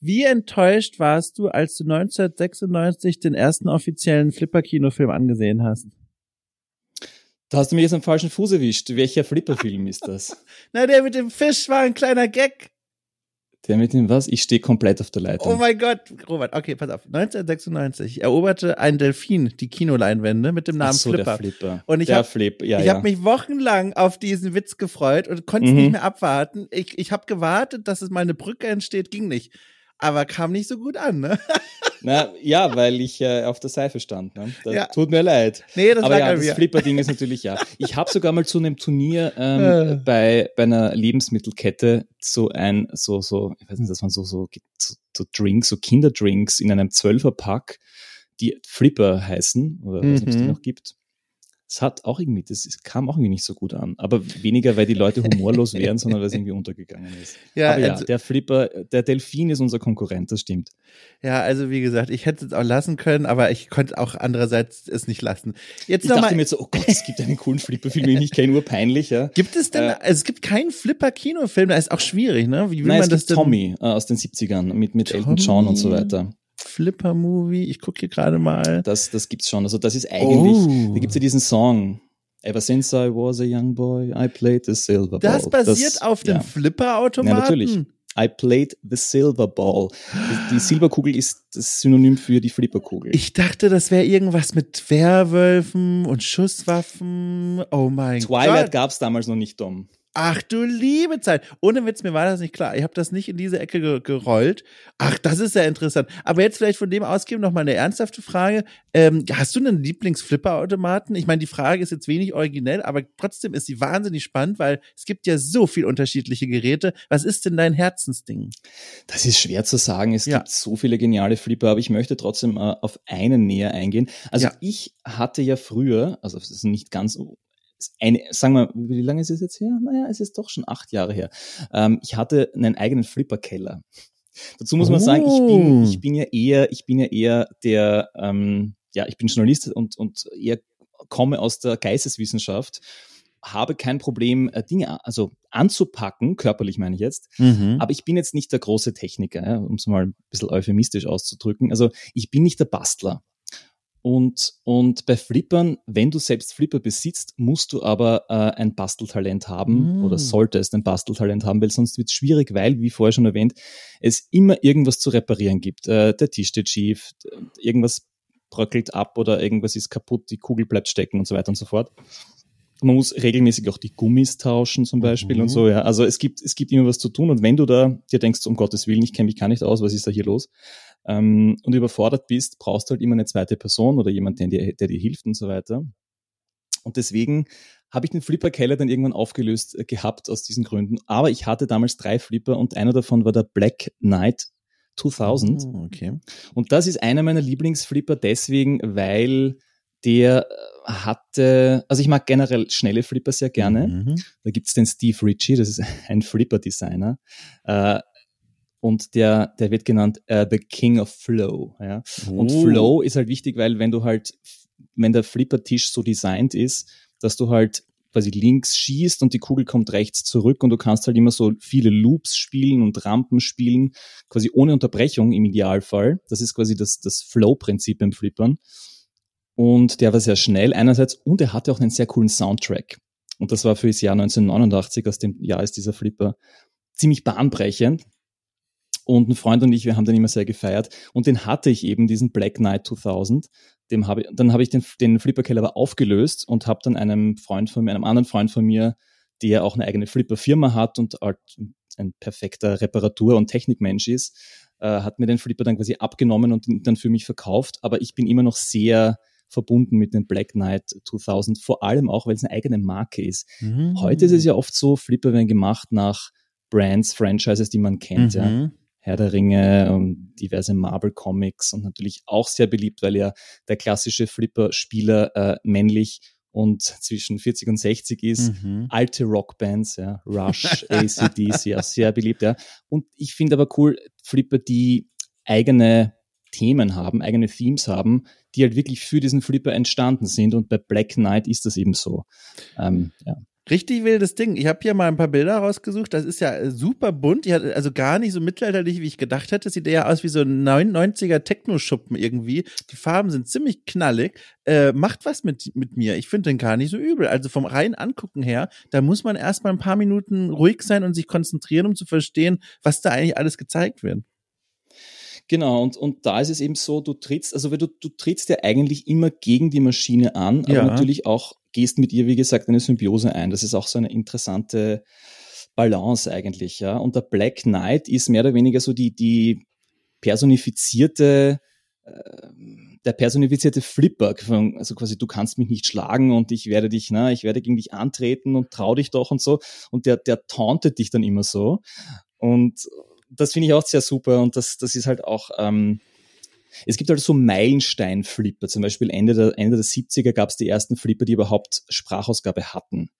Wie enttäuscht warst du, als du 1996 den ersten offiziellen Flipper-Kinofilm angesehen hast? Da hast du mich jetzt am falschen Fuß erwischt. Welcher Flipper-Film ist das? Na, der mit dem Fisch war ein kleiner Gag. Der mit dem was? Ich stehe komplett auf der Leitung. Oh mein Gott, Robert, okay, pass auf. 1996 eroberte ein Delfin die Kinoleinwände mit dem Namen Ach so, Flipper. Der Flipper. Und ich habe ja, ich ja. hab mich wochenlang auf diesen Witz gefreut und konnte mhm. nicht mehr abwarten. Ich, ich habe gewartet, dass es mal eine Brücke entsteht, ging nicht aber kam nicht so gut an, ne? Na, ja, weil ich äh, auf der Seife stand. Ne? Ja. tut mir leid. Nee, das aber ja, das Flipper-Ding ist natürlich ja. Ich habe sogar mal zu einem Turnier ähm, äh. bei, bei einer Lebensmittelkette so ein, so, so, ich weiß nicht, das waren so, so, so, so Drinks, so Kinderdrinks in einem Zwölferpack, die Flipper heißen, oder mhm. was es die noch gibt es hat auch irgendwie, das kam auch irgendwie nicht so gut an. Aber weniger, weil die Leute humorlos wären, sondern weil es irgendwie untergegangen ist. Ja, Aber ja, also, der Flipper, der Delfin ist unser Konkurrent, das stimmt. Ja, also wie gesagt, ich hätte es auch lassen können, aber ich konnte auch andererseits es nicht lassen. Jetzt ich dachte mal, mir jetzt so, oh Gott, es gibt einen coolen Flipper-Film, den ich kenne, nur peinlich, ja. Gibt es denn, äh, also es gibt keinen Flipper-Kinofilm, da ist auch schwierig, ne? Wie will nein, man es das gibt Tommy äh, aus den 70ern mit, mit Elton John und so weiter. Flipper-Movie. Ich gucke hier gerade mal. Das, das gibt's schon. Also das ist eigentlich, oh. da gibt's ja diesen Song. Ever since I was a young boy, I played the silver ball. Das basiert das, auf dem ja. Flipper-Automaten? Ja, natürlich. I played the silver ball. Die, Silberkugel ist das Synonym für die Flipperkugel. Ich dachte, das wäre irgendwas mit Werwölfen und Schusswaffen. Oh mein Gott. Twilight gab's damals noch nicht, Dom. Ach du liebe Zeit. Ohne Witz, mir war das nicht klar. Ich habe das nicht in diese Ecke ge gerollt. Ach, das ist ja interessant. Aber jetzt vielleicht von dem ausgeben noch mal eine ernsthafte Frage. Ähm, hast du einen Lieblingsflipper-Automaten? Ich meine, die Frage ist jetzt wenig originell, aber trotzdem ist sie wahnsinnig spannend, weil es gibt ja so viel unterschiedliche Geräte. Was ist denn dein Herzensding? Das ist schwer zu sagen. Es ja. gibt so viele geniale Flipper, aber ich möchte trotzdem äh, auf einen näher eingehen. Also ja. ich hatte ja früher, also es ist nicht ganz eine, sagen wir, wie lange ist es jetzt her? Naja, es ist doch schon acht Jahre her. Ähm, ich hatte einen eigenen Flipperkeller. Dazu muss man oh. sagen, ich bin, ich bin ja eher, ich bin ja eher der, ähm, ja, ich bin Journalist und, und eher komme aus der Geisteswissenschaft, habe kein Problem, äh, Dinge also anzupacken, körperlich meine ich jetzt, mhm. aber ich bin jetzt nicht der große Techniker, um es mal ein bisschen euphemistisch auszudrücken. Also ich bin nicht der Bastler. Und, und bei Flippern, wenn du selbst Flipper besitzt, musst du aber äh, ein Basteltalent haben mm. oder solltest ein Basteltalent haben, weil sonst wird es schwierig, weil, wie vorher schon erwähnt, es immer irgendwas zu reparieren gibt. Äh, der Tisch steht schief, irgendwas bröckelt ab oder irgendwas ist kaputt, die Kugel bleibt stecken und so weiter und so fort. Man muss regelmäßig auch die Gummis tauschen zum Beispiel mhm. und so, ja. Also es gibt, es gibt immer was zu tun und wenn du da dir denkst, um Gottes Willen, ich kenne mich gar nicht aus, was ist da hier los? Ähm, und überfordert bist, brauchst du halt immer eine zweite Person oder jemand, der dir, der dir hilft und so weiter. Und deswegen habe ich den Flipper-Keller dann irgendwann aufgelöst äh, gehabt aus diesen Gründen. Aber ich hatte damals drei Flipper und einer davon war der Black Knight 2000. Oh, okay. Und das ist einer meiner Lieblingsflipper deswegen, weil der hatte, also ich mag generell schnelle Flipper sehr gerne. Mhm. Da gibt's den Steve Ritchie, das ist ein Flipper-Designer. Äh, und der, der wird genannt uh, The King of Flow. Ja? Oh. Und Flow ist halt wichtig, weil wenn du halt, wenn der Flipper-Tisch so designt ist, dass du halt quasi links schießt und die Kugel kommt rechts zurück und du kannst halt immer so viele Loops spielen und Rampen spielen, quasi ohne Unterbrechung im Idealfall. Das ist quasi das, das Flow-Prinzip im Flippern. Und der war sehr schnell einerseits und er hatte auch einen sehr coolen Soundtrack. Und das war für das Jahr 1989, aus dem Jahr ist dieser Flipper ziemlich bahnbrechend. Und ein Freund und ich, wir haben den immer sehr gefeiert. Und den hatte ich eben, diesen Black Knight 2000. Dem habe ich, dann habe ich den, den Flipper-Keller aber aufgelöst und habe dann einem Freund von mir, einem anderen Freund von mir, der auch eine eigene Flipper-Firma hat und halt ein perfekter Reparatur- und Technikmensch ist, äh, hat mir den Flipper dann quasi abgenommen und dann für mich verkauft. Aber ich bin immer noch sehr verbunden mit dem Black Knight 2000, vor allem auch, weil es eine eigene Marke ist. Mhm. Heute ist es ja oft so, Flipper werden gemacht nach Brands, Franchises, die man kennt. Mhm. Ja. Herr der Ringe und diverse Marvel Comics und natürlich auch sehr beliebt, weil ja der klassische Flipper-Spieler äh, männlich und zwischen 40 und 60 ist. Mhm. Alte Rockbands, ja, Rush, ACDC, ja, sehr beliebt, ja. Und ich finde aber cool, Flipper, die eigene Themen haben, eigene Themes haben, die halt wirklich für diesen Flipper entstanden sind. Und bei Black Knight ist das eben so. Ähm, ja. Richtig wildes Ding. Ich habe hier mal ein paar Bilder rausgesucht. Das ist ja äh, super bunt. Die hat also gar nicht so mittelalterlich, wie ich gedacht hätte. Sieht eher aus wie so ein 90er Techno-Schuppen irgendwie. Die Farben sind ziemlich knallig. Äh, macht was mit, mit mir. Ich finde den gar nicht so übel. Also vom reinen Angucken her, da muss man erstmal ein paar Minuten ruhig sein und sich konzentrieren, um zu verstehen, was da eigentlich alles gezeigt wird. Genau, und, und da ist es eben so, du trittst, also du, du trittst ja eigentlich immer gegen die Maschine an, aber ja. natürlich auch gehst mit ihr, wie gesagt, eine Symbiose ein. Das ist auch so eine interessante Balance eigentlich, ja. Und der Black Knight ist mehr oder weniger so die, die personifizierte, äh, der personifizierte Flipper, also quasi du kannst mich nicht schlagen und ich werde dich, na, ich werde gegen dich antreten und trau dich doch und so. Und der, der tauntet dich dann immer so. Und das finde ich auch sehr super und das, das ist halt auch, ähm, es gibt halt so Meilenstein-Flipper. Zum Beispiel Ende der, Ende der 70er gab es die ersten Flipper, die überhaupt Sprachausgabe hatten.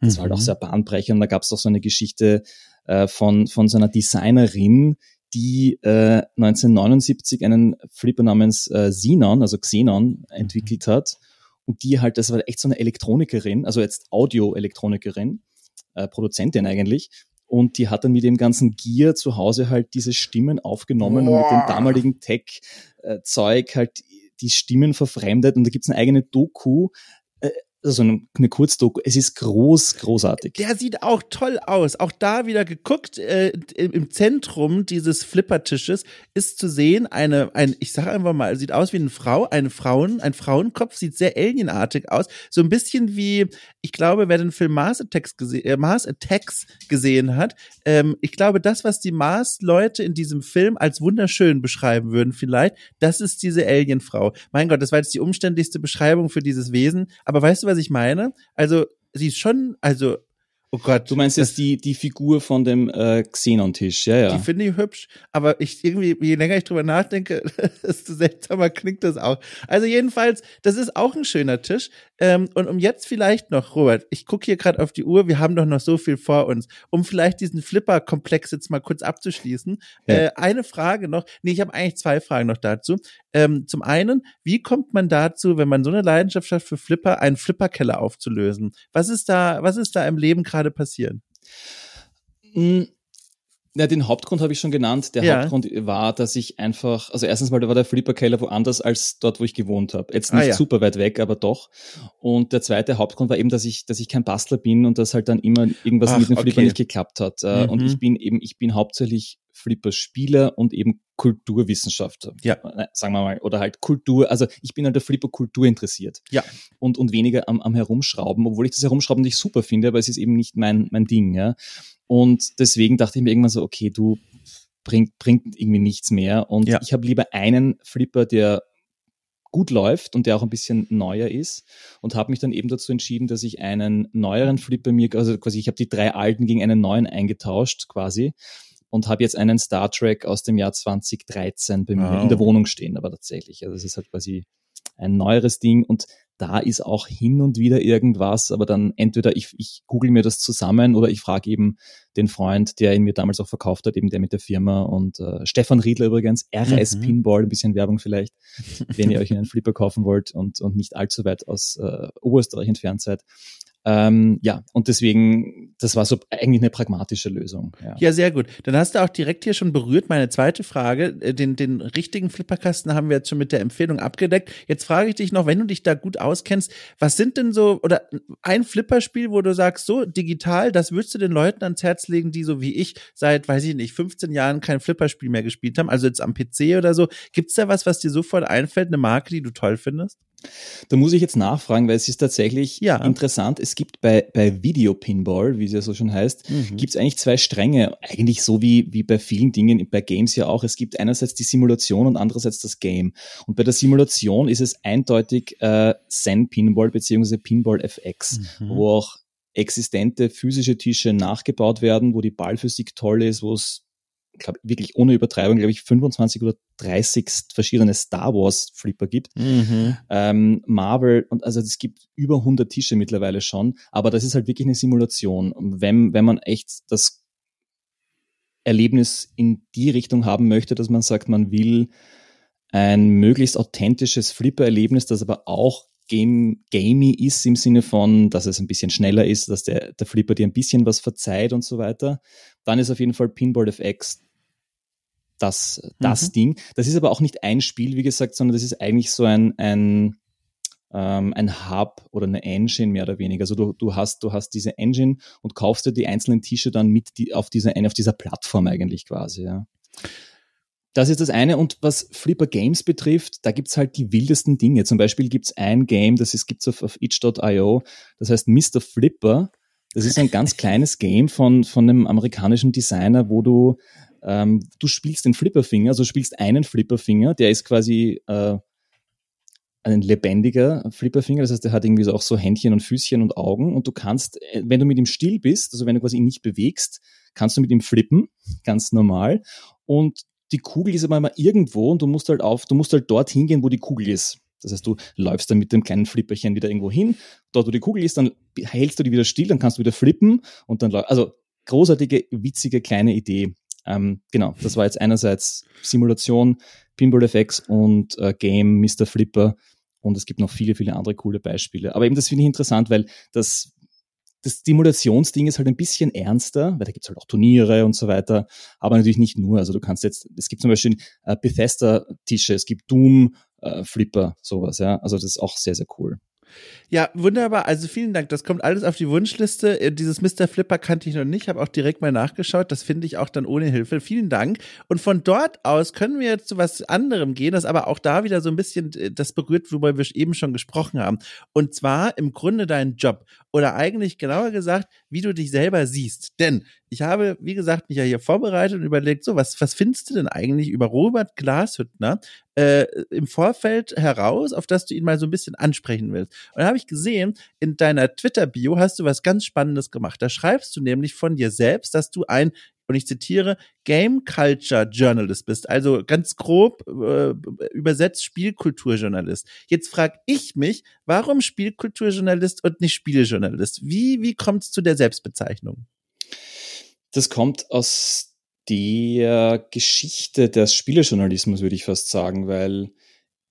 Das mhm. war halt auch mhm. sehr bahnbrechend. Da gab es auch so eine Geschichte äh, von, von so einer Designerin, die äh, 1979 einen Flipper namens äh, Xenon, also Xenon, entwickelt hat. Und die halt, das war echt so eine Elektronikerin, also jetzt Audio-Elektronikerin, äh, Produzentin eigentlich, und die hat dann mit dem ganzen Gear zu Hause halt diese Stimmen aufgenommen Boah. und mit dem damaligen Tech-Zeug halt die Stimmen verfremdet. Und da gibt's eine eigene Doku, also eine, eine Kurzdoku. Es ist groß, großartig. Der sieht auch toll aus. Auch da wieder geguckt, äh, im Zentrum dieses Flippertisches ist zu sehen eine, ein, ich sage einfach mal, sieht aus wie eine Frau, eine Frauen, ein Frauenkopf, sieht sehr alienartig aus. So ein bisschen wie, ich glaube, wer den Film Mars Attacks, gese äh, Mars Attacks gesehen hat, ähm, ich glaube, das, was die Mars-Leute in diesem Film als wunderschön beschreiben würden, vielleicht, das ist diese Alienfrau. Mein Gott, das war jetzt die umständlichste Beschreibung für dieses Wesen. Aber weißt du, was ich meine? Also, sie ist schon, also Oh Gott. Du meinst jetzt die, die Figur von dem äh, Xenon-Tisch, ja, ja. Die finde ich hübsch, aber ich irgendwie, je länger ich drüber nachdenke, desto seltsamer klingt das auch. Also jedenfalls, das ist auch ein schöner Tisch. Ähm, und um jetzt vielleicht noch, Robert, ich gucke hier gerade auf die Uhr, wir haben doch noch so viel vor uns, um vielleicht diesen Flipper-Komplex jetzt mal kurz abzuschließen. Ja. Äh, eine Frage noch, nee, ich habe eigentlich zwei Fragen noch dazu. Ähm, zum einen, wie kommt man dazu, wenn man so eine Leidenschaft hat für Flipper, einen Flipperkeller aufzulösen? Was ist da, was ist da im Leben gerade gerade passieren? Hm, ja, den Hauptgrund habe ich schon genannt. Der ja. Hauptgrund war, dass ich einfach, also erstens mal, da war der Flipper-Keller woanders als dort, wo ich gewohnt habe. Jetzt ah, nicht ah, ja. super weit weg, aber doch. Und der zweite Hauptgrund war eben, dass ich, dass ich kein Bastler bin und dass halt dann immer irgendwas Ach, mit dem Flipper okay. nicht geklappt hat. Äh, mhm. Und ich bin eben, ich bin hauptsächlich Flipper-Spieler und eben Kulturwissenschaftler. Ja. Äh, sagen wir mal. Oder halt Kultur. Also ich bin halt der Flipper-Kultur interessiert. Ja. Und, und weniger am, am Herumschrauben, obwohl ich das Herumschrauben nicht super finde, aber es ist eben nicht mein, mein Ding. Ja. Und deswegen dachte ich mir irgendwann so, okay, du bringt, bringt irgendwie nichts mehr. Und ja. ich habe lieber einen Flipper, der gut läuft und der auch ein bisschen neuer ist und habe mich dann eben dazu entschieden, dass ich einen neueren Flipper mir, also quasi ich habe die drei alten gegen einen neuen eingetauscht quasi und habe jetzt einen Star Trek aus dem Jahr 2013 bei mir wow. in der Wohnung stehen, aber tatsächlich. Also es ist halt quasi ein neueres Ding und da ist auch hin und wieder irgendwas, aber dann entweder ich, ich google mir das zusammen oder ich frage eben den Freund, der ihn mir damals auch verkauft hat, eben der mit der Firma und äh, Stefan Riedler übrigens, RS mhm. Pinball, ein bisschen Werbung vielleicht, wenn ihr euch einen Flipper kaufen wollt und, und nicht allzu weit aus äh, Oberösterreich entfernt seid. Ähm, ja, und deswegen, das war so eigentlich eine pragmatische Lösung. Ja. ja, sehr gut. Dann hast du auch direkt hier schon berührt meine zweite Frage. Äh, den, den richtigen Flipperkasten haben wir jetzt schon mit der Empfehlung abgedeckt. Jetzt frage ich dich noch, wenn du dich da gut auskennst, was sind denn so, oder ein Flipperspiel, wo du sagst, so digital, das würdest du den Leuten ans Herz legen, die so wie ich seit, weiß ich nicht, 15 Jahren kein Flipperspiel mehr gespielt haben, also jetzt am PC oder so. Gibt's da was, was dir sofort einfällt, eine Marke, die du toll findest? Da muss ich jetzt nachfragen, weil es ist tatsächlich ja. interessant. Es gibt bei, bei Video Pinball, wie es ja so schon heißt, mhm. gibt es eigentlich zwei Stränge. Eigentlich so wie, wie bei vielen Dingen, bei Games ja auch. Es gibt einerseits die Simulation und andererseits das Game. Und bei der Simulation ist es eindeutig äh, Zen Pinball beziehungsweise Pinball FX, mhm. wo auch existente physische Tische nachgebaut werden, wo die Ballphysik toll ist, wo es glaube wirklich ohne Übertreibung, glaube ich, 25 oder 30 verschiedene Star Wars Flipper gibt. Mhm. Ähm, Marvel und also es gibt über 100 Tische mittlerweile schon, aber das ist halt wirklich eine Simulation. Und wenn, wenn man echt das Erlebnis in die Richtung haben möchte, dass man sagt, man will ein möglichst authentisches Flipper-Erlebnis, das aber auch game, gamey ist im Sinne von, dass es ein bisschen schneller ist, dass der, der Flipper dir ein bisschen was verzeiht und so weiter, dann ist auf jeden Fall Pinball FX das, das mhm. Ding. Das ist aber auch nicht ein Spiel, wie gesagt, sondern das ist eigentlich so ein, ein, ähm, ein Hub oder eine Engine mehr oder weniger. Also du, du hast, du hast diese Engine und kaufst dir die einzelnen Tische dann mit die, auf dieser, auf dieser Plattform eigentlich quasi, ja. Das ist das eine. Und was Flipper Games betrifft, da gibt's halt die wildesten Dinge. Zum Beispiel gibt's ein Game, das ist, gibt's auf, auf itch.io, das heißt Mr. Flipper. Das ist ein ganz kleines Game von, von einem amerikanischen Designer, wo du ähm, du spielst den Flipperfinger, also spielst einen Flipperfinger, der ist quasi äh, ein lebendiger Flipperfinger, das heißt, der hat irgendwie so auch so Händchen und Füßchen und Augen und du kannst, äh, wenn du mit ihm still bist, also wenn du quasi ihn nicht bewegst, kannst du mit ihm flippen, ganz normal und die Kugel ist aber immer irgendwo und du musst halt auf, du musst halt dort hingehen, wo die Kugel ist. Das heißt, du läufst dann mit dem kleinen Flipperchen wieder irgendwo hin, dort wo die Kugel ist, dann hältst du die wieder still, dann kannst du wieder flippen und dann, also großartige, witzige kleine Idee. Ähm, genau, das war jetzt einerseits Simulation, Pinball FX und äh, Game, Mr. Flipper und es gibt noch viele, viele andere coole Beispiele. Aber eben das finde ich interessant, weil das, das Simulationsding ist halt ein bisschen ernster, weil da gibt es halt auch Turniere und so weiter, aber natürlich nicht nur. Also du kannst jetzt, es gibt zum Beispiel äh, Bethesda-Tische, es gibt Doom-Flipper, äh, sowas, ja. Also das ist auch sehr, sehr cool. Ja, wunderbar. Also vielen Dank. Das kommt alles auf die Wunschliste. Äh, dieses Mr. Flipper kannte ich noch nicht, habe auch direkt mal nachgeschaut. Das finde ich auch dann ohne Hilfe. Vielen Dank. Und von dort aus können wir jetzt zu was anderem gehen, das aber auch da wieder so ein bisschen äh, das berührt, worüber wir eben schon gesprochen haben. Und zwar im Grunde deinen Job. Oder eigentlich genauer gesagt, wie du dich selber siehst. Denn ich habe, wie gesagt, mich ja hier vorbereitet und überlegt, so, was, was findest du denn eigentlich über Robert Glashüttner äh, im Vorfeld heraus, auf das du ihn mal so ein bisschen ansprechen willst? Und da habe ich gesehen, in deiner Twitter-Bio hast du was ganz Spannendes gemacht. Da schreibst du nämlich von dir selbst, dass du ein und ich zitiere, Game Culture Journalist bist, also ganz grob äh, übersetzt Spielkulturjournalist. Jetzt frage ich mich, warum Spielkulturjournalist und nicht Spielejournalist? Wie, wie kommt es zu der Selbstbezeichnung? Das kommt aus der Geschichte des Spielejournalismus, würde ich fast sagen, weil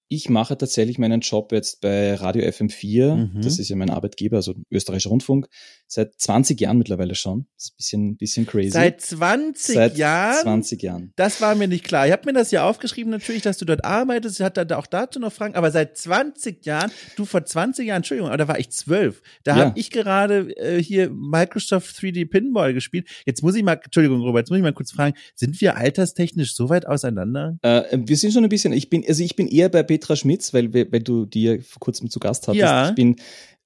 ich mache tatsächlich meinen Job jetzt bei Radio FM4. Mhm. Das ist ja mein Arbeitgeber, also österreichischer Rundfunk, seit 20 Jahren mittlerweile schon. Das ist ein bisschen, bisschen crazy. Seit 20 seit Jahren? 20 Jahren. Das war mir nicht klar. Ich habe mir das ja aufgeschrieben natürlich, dass du dort arbeitest. Ich hatte da auch dazu noch Fragen. Aber seit 20 Jahren, du vor 20 Jahren, Entschuldigung, aber da war ich zwölf. Da ja. habe ich gerade äh, hier Microsoft 3D Pinball gespielt. Jetzt muss ich mal, Entschuldigung, Robert, jetzt muss ich mal kurz fragen, sind wir alterstechnisch so weit auseinander? Äh, wir sind schon ein bisschen, ich bin, also ich bin eher bei Petra Schmitz, weil, weil du die vor kurzem zu Gast hattest. Ja. Ich bin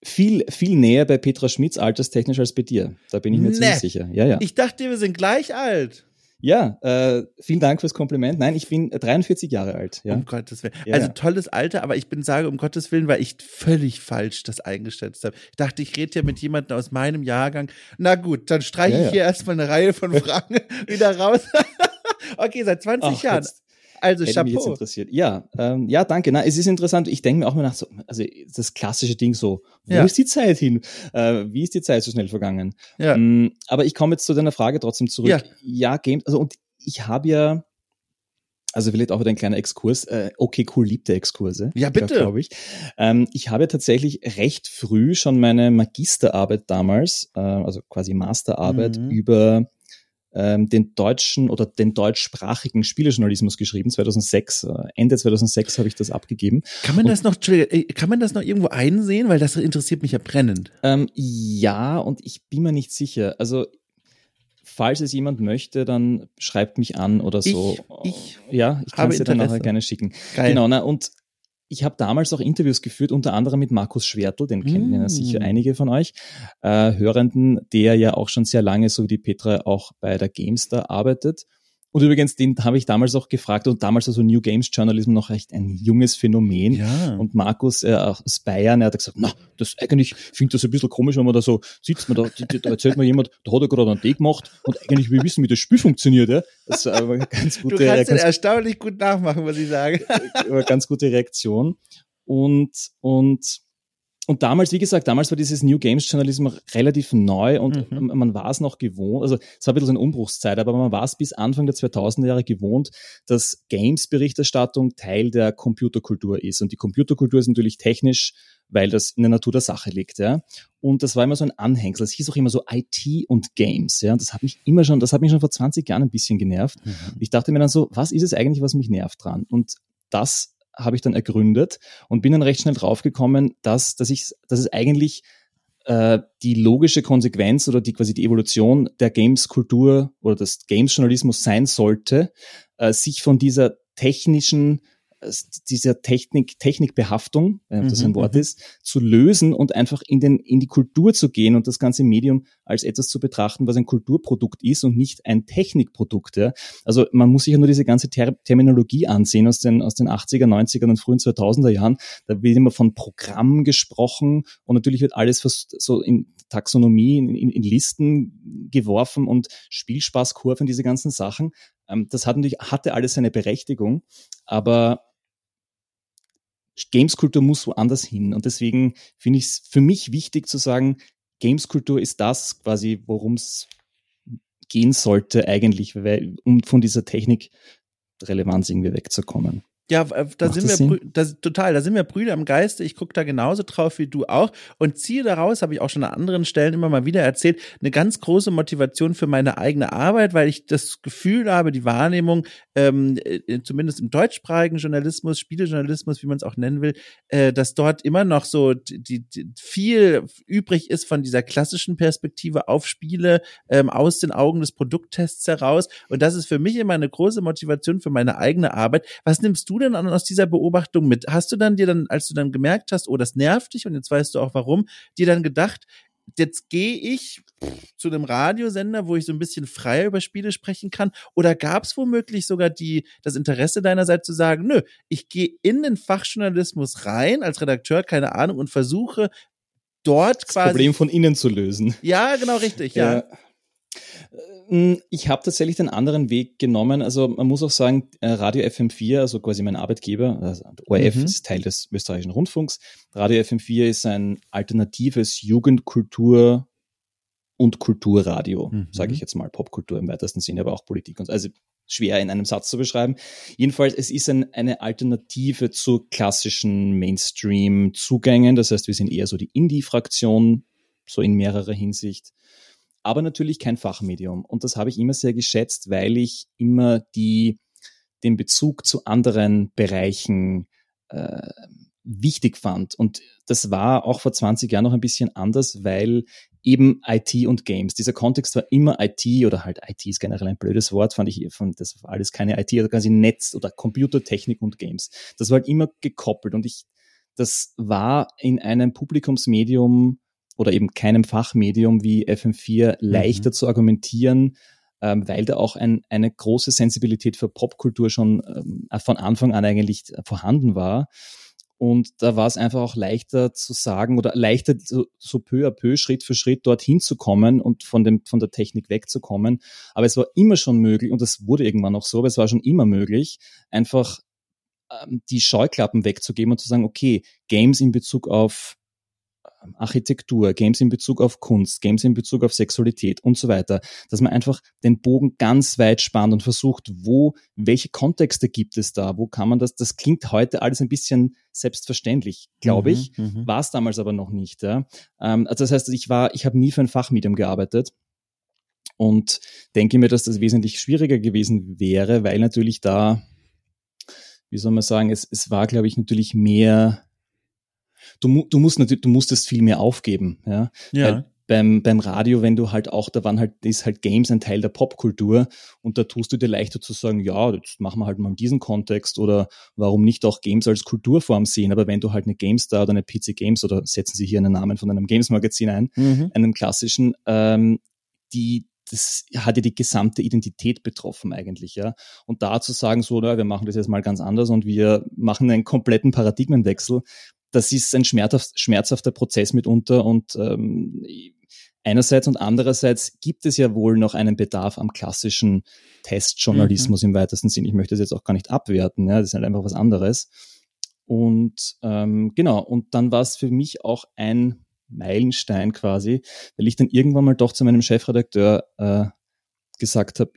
viel, viel näher bei Petra Schmitz alterstechnisch als bei dir. Da bin ich mir nee. ziemlich sicher. Ja, ja. Ich dachte, wir sind gleich alt. Ja, äh, vielen Dank fürs Kompliment. Nein, ich bin 43 Jahre alt. Ja. Um Gottes Willen. Ja, also tolles Alter, aber ich bin sage um Gottes Willen, weil ich völlig falsch das eingestellt habe. Ich dachte, ich rede ja mit jemandem aus meinem Jahrgang. Na gut, dann streiche ja, ich hier erstmal eine Reihe von Fragen wieder raus. okay, seit 20 Ach, Jahren. Jetzt, Also Hätte mich jetzt Chapeau. interessiert. Ja, ähm, ja, danke. Na, es ist interessant. Ich denke mir auch mal nach so, also das klassische Ding so, wo Ja. ist die Zeit hin? Äh, wie ist die Zeit so schnell vergangen? Ja. Mm, aber ich komme jetzt zu deiner Frage trotzdem zurück. Ja. ja Games, also und ich habe ja, also vielleicht auch wieder ein kleiner Exkurs. Äh, okay, cool, liebte Exkurse. Ja, bitte. Glaube ich. Ähm, ich habe tatsächlich recht früh schon meine Magisterarbeit damals, äh, also quasi Masterarbeit Mhm. über ähm, den deutschen oder den deutschsprachigen Spielejournalismus geschrieben. 2006, äh, Ende 2006 habe ich das abgegeben. Kann man Und- das noch, äh, kann man das noch irgendwo einsehen? Weil das interessiert mich ja brennend. Ähm, ja, und ich bin mir nicht sicher. Also, falls es jemand möchte, dann schreibt mich an oder so. Ich- ich ja, ich kann es dir dann nachher gerne schicken. Geil. Genau, na, und ich habe damals auch Interviews geführt, unter anderem mit Markus Schwertl, den kennen ja Mm. sicher einige von euch, äh, Hörenden, der ja auch schon sehr lange, so wie die Petra, auch bei der GameStar arbeitet. Und übrigens, den habe ich damals auch gefragt und damals also New Games Journalism noch recht ein junges Phänomen. Ja. Und Markus äh, aus Bayern, er hat gesagt, na, das eigentlich finde das ein bisschen komisch, wenn man da so sitzt, man da, da erzählt mir jemand, da hat er gerade einen Tee gemacht und eigentlich wir wissen, wie das Spiel funktioniert. Ja? Das war aber eine ganz du gute, kannst den ganz, erstaunlich gut nachmachen, muss ich sagen. eine ganz gute Reaktion. Und, und, und damals, wie gesagt, damals war dieses New Games Journalismus relativ neu und Mhm. man war es noch gewohnt, also es war ein bisschen eine Umbruchszeit, aber man war es bis Anfang der 2000er Jahre gewohnt, dass Games-Berichterstattung Teil der Computerkultur ist. Und die Computerkultur ist natürlich technisch, weil das in der Natur der Sache liegt, ja. Und das war immer so ein Anhängsel. Es hieß auch immer so IT und Games, ja. Und das hat mich immer schon, das hat mich schon vor 20 Jahren ein bisschen genervt. Ich dachte mir dann so, was ist es eigentlich, was mich nervt dran? Und das habe ich dann ergründet und bin dann recht schnell draufgekommen, dass, dass, ich, dass es eigentlich äh, die logische Konsequenz oder die quasi die Evolution der Games-Kultur oder des Games-Journalismus sein sollte, äh, sich von dieser technischen dieser Technik, Technikbehaftung, äh, das Mhm, ein Wort mhm. ist, zu lösen und einfach in, den, in die Kultur zu gehen und das ganze Medium als etwas zu betrachten, was ein Kulturprodukt ist und nicht ein Technikprodukt. Ja. Also man muss sich ja nur diese ganze Ter Terminologie ansehen aus den, aus den 80er, 90er und frühen 2000er Jahren. Da wird immer von Programm gesprochen und natürlich wird alles so in Taxonomie, in, in, in Listen geworfen und Spielspaßkurven, diese ganzen Sachen. Ähm, das hat natürlich, hatte alles seine Berechtigung, aber Gameskultur muss woanders hin. Und deswegen finde ich es für mich wichtig zu sagen, Gameskultur ist das quasi, worum es gehen sollte eigentlich, weil, um von dieser Technikrelevanz irgendwie wegzukommen. Ja, äh, da Macht sind wir das total, da sind wir Brüder im Geiste. Ich gucke da genauso drauf wie du auch und ziehe daraus, habe ich auch schon an anderen Stellen immer mal wieder erzählt, eine ganz große Motivation für meine eigene Arbeit, weil ich das Gefühl habe, die Wahrnehmung, ähm, äh, zumindest im deutschsprachigen Journalismus, Spielejournalismus, wie man es auch nennen will, äh, dass dort immer noch so die, die viel übrig ist von dieser klassischen Perspektive auf Spiele ähm, aus den Augen des Produkttests heraus. Und das ist für mich immer eine große Motivation für meine eigene Arbeit. Was nimmst du denn an- aus dieser Beobachtung mit? Hast du dann dir dann, als du dann gemerkt hast, oh, das nervt dich und jetzt weißt du auch warum, dir dann gedacht, jetzt gehe ich zu einem Radiosender, wo ich so ein bisschen freier über Spiele sprechen kann? Oder gab es womöglich sogar die, das Interesse deinerseits zu sagen, nö, ich gehe in den Fachjournalismus rein als Redakteur, keine Ahnung, und versuche dort Das quasi. Problem von innen zu lösen. ja, genau richtig, ja. Ähm, Ich habe tatsächlich den anderen Weg genommen. Also man muss auch sagen, äh, Radio FM4, also quasi mein Arbeitgeber, also ORF Mhm. ist Teil des österreichischen Rundfunks. Radio FM4 ist ein alternatives Jugendkultur- und Kulturradio, Mhm. sage ich jetzt mal, Popkultur im weitesten Sinne, aber auch Politik und so. Also schwer in einem Satz zu beschreiben. Jedenfalls, es ist ein, eine Alternative zu klassischen Mainstream-Zugängen. Das heißt, wir sind eher so die Indie-Fraktion, so in mehrerer Hinsicht aber natürlich kein Fachmedium. Und das habe ich immer sehr geschätzt, weil ich immer die, den Bezug zu anderen Bereichen äh, wichtig fand. Und das war auch vor 20 Jahren noch ein bisschen anders, weil eben IT und Games, dieser Kontext war immer IT oder halt IT ist generell ein blödes Wort, fand ich, von das war alles keine IT, also quasi Netz oder Computertechnik und Games. Das war halt immer gekoppelt und ich, das war in einem Publikumsmedium oder eben keinem Fachmedium wie FM4 leichter zu argumentieren, ähm, weil da auch ein, eine große Sensibilität für Popkultur schon ähm, von Anfang an eigentlich vorhanden war. Und da war es einfach auch leichter zu sagen oder leichter so, so peu à peu, Schritt für Schritt dorthin zu kommen und von, dem, von der Technik wegzukommen. Aber es war immer schon möglich, und das wurde irgendwann noch so, aber es war schon immer möglich, einfach ähm, die Scheuklappen wegzugeben und zu sagen, okay, Games in Bezug auf Architektur, Games in Bezug auf Kunst, Games in Bezug auf Sexualität und so weiter, dass man einfach den Bogen ganz weit spannt und versucht, wo, welche Kontexte gibt es da, wo kann man das, das klingt heute alles ein bisschen selbstverständlich, glaube mhm, ich, mhm, war es damals aber noch nicht. Ja. Ähm, also das heißt, ich war, ich habe nie für ein Fachmedium gearbeitet und denke mir, dass das wesentlich schwieriger gewesen wäre, weil natürlich da, wie soll man sagen, es, es war, glaube ich, natürlich mehr du, du musst natürlich, du musstest viel mehr aufgeben, ja. ja. Weil beim, beim Radio, wenn du halt auch, da waren halt, ist halt Games ein Teil der Popkultur und da tust du dir leichter zu sagen, ja, jetzt machen wir halt mal diesen Kontext oder warum nicht auch Games als Kulturform sehen, aber wenn du halt eine GameStar oder eine PC Games oder setzen Sie hier einen Namen von einem Games-Magazin ein, mhm. einem klassischen, ähm, die, das hat ja die gesamte Identität betroffen eigentlich, ja. Und da zu sagen, so, na, wir machen das jetzt mal ganz anders und wir machen einen kompletten Paradigmenwechsel, das ist ein schmerzhaft, schmerzhafter Prozess mitunter und ähm, einerseits und andererseits gibt es ja wohl noch einen Bedarf am klassischen Testjournalismus mhm. im weitesten Sinn. Ich möchte das jetzt auch gar nicht abwerten, ja, das ist halt einfach was anderes. Und ähm, genau, und dann war es für mich auch ein Meilenstein quasi, weil ich dann irgendwann mal doch zu meinem Chefredakteur äh, gesagt habe,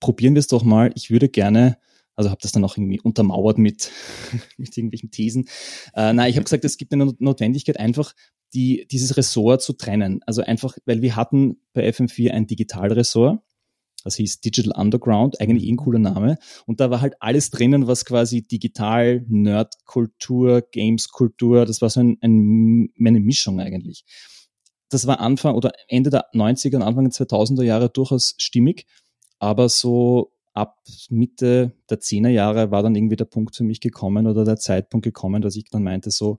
probieren wir es doch mal, ich würde gerne also habe das dann auch irgendwie untermauert mit, mit irgendwelchen Thesen. Äh, nein, ich habe gesagt, es gibt eine Notwendigkeit, einfach die, dieses Ressort zu trennen. Also einfach, weil wir hatten bei FM4 ein Digitalressort. Das hieß Digital Underground, eigentlich eh ein cooler Name. Und da war halt alles drinnen, was quasi digital, Nerdkultur, Gameskultur, das war so ein, ein, eine Mischung eigentlich. Das war Anfang oder Ende der 90er und Anfang der 2000er Jahre durchaus stimmig, aber so ab Mitte der Zehnerjahre war dann irgendwie der Punkt für mich gekommen oder der Zeitpunkt gekommen, dass ich dann meinte, so,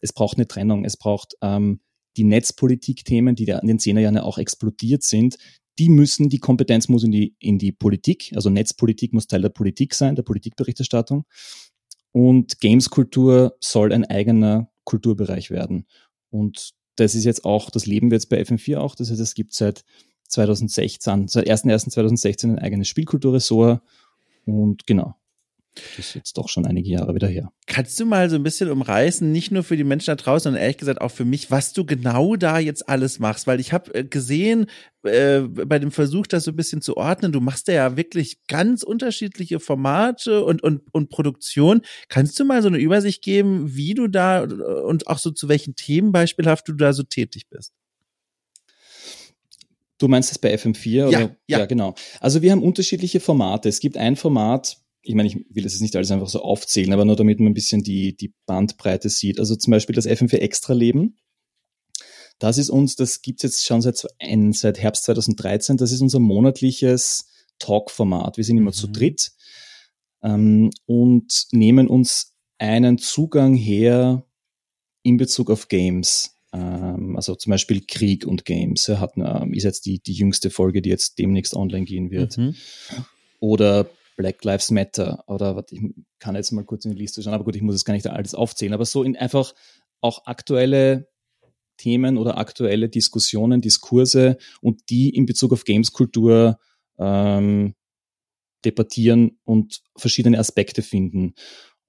es braucht eine Trennung, es braucht ähm, die Netzpolitik-Themen, die in den Zehnerjahren auch explodiert sind, die müssen, die Kompetenz muss in die, in die Politik, also Netzpolitik muss Teil der Politik sein, der Politikberichterstattung. Und Gameskultur soll ein eigener Kulturbereich werden. Und das ist jetzt auch, das leben wir jetzt bei FM4 auch, das heißt, es gibt seit 2016, seit 1.1.2016 ein eigenes Spielkulturressort und genau. Das ist jetzt doch schon einige Jahre wieder her. Kannst du mal so ein bisschen umreißen, nicht nur für die Menschen da draußen, sondern ehrlich gesagt auch für mich, was du genau da jetzt alles machst? Weil ich habe äh, gesehen, äh, bei dem Versuch, das so ein bisschen zu ordnen, du machst ja wirklich ganz unterschiedliche Formate und, und, und Produktion. Kannst du mal so eine Übersicht geben, wie du da und auch so zu welchen Themen beispielhaft du da so tätig bist? Du meinst das bei FM4? Oder? Ja, ja. ja, genau. Also wir haben unterschiedliche Formate. Es gibt ein Format, ich meine, ich will das jetzt nicht alles einfach so aufzählen, aber nur damit man ein bisschen die, die Bandbreite sieht. Also zum Beispiel das FM4 Extra Leben. Das ist uns, das gibt's jetzt schon seit, seit Herbst 2013, das ist unser monatliches Talk-Format. Wir sind immer mhm. zu dritt ähm, und nehmen uns einen Zugang her in Bezug auf Games. Ähm, also zum Beispiel Krieg und Games ja, hat, ähm, ist jetzt die, die jüngste Folge, die jetzt demnächst online gehen wird. Mhm. Oder Black Lives Matter oder was, ich kann jetzt mal kurz in die Liste schauen, aber gut, ich muss es gar nicht alles aufzählen, aber so in einfach auch aktuelle Themen oder aktuelle Diskussionen, Diskurse und die in Bezug auf Gameskultur ähm, debattieren und verschiedene Aspekte finden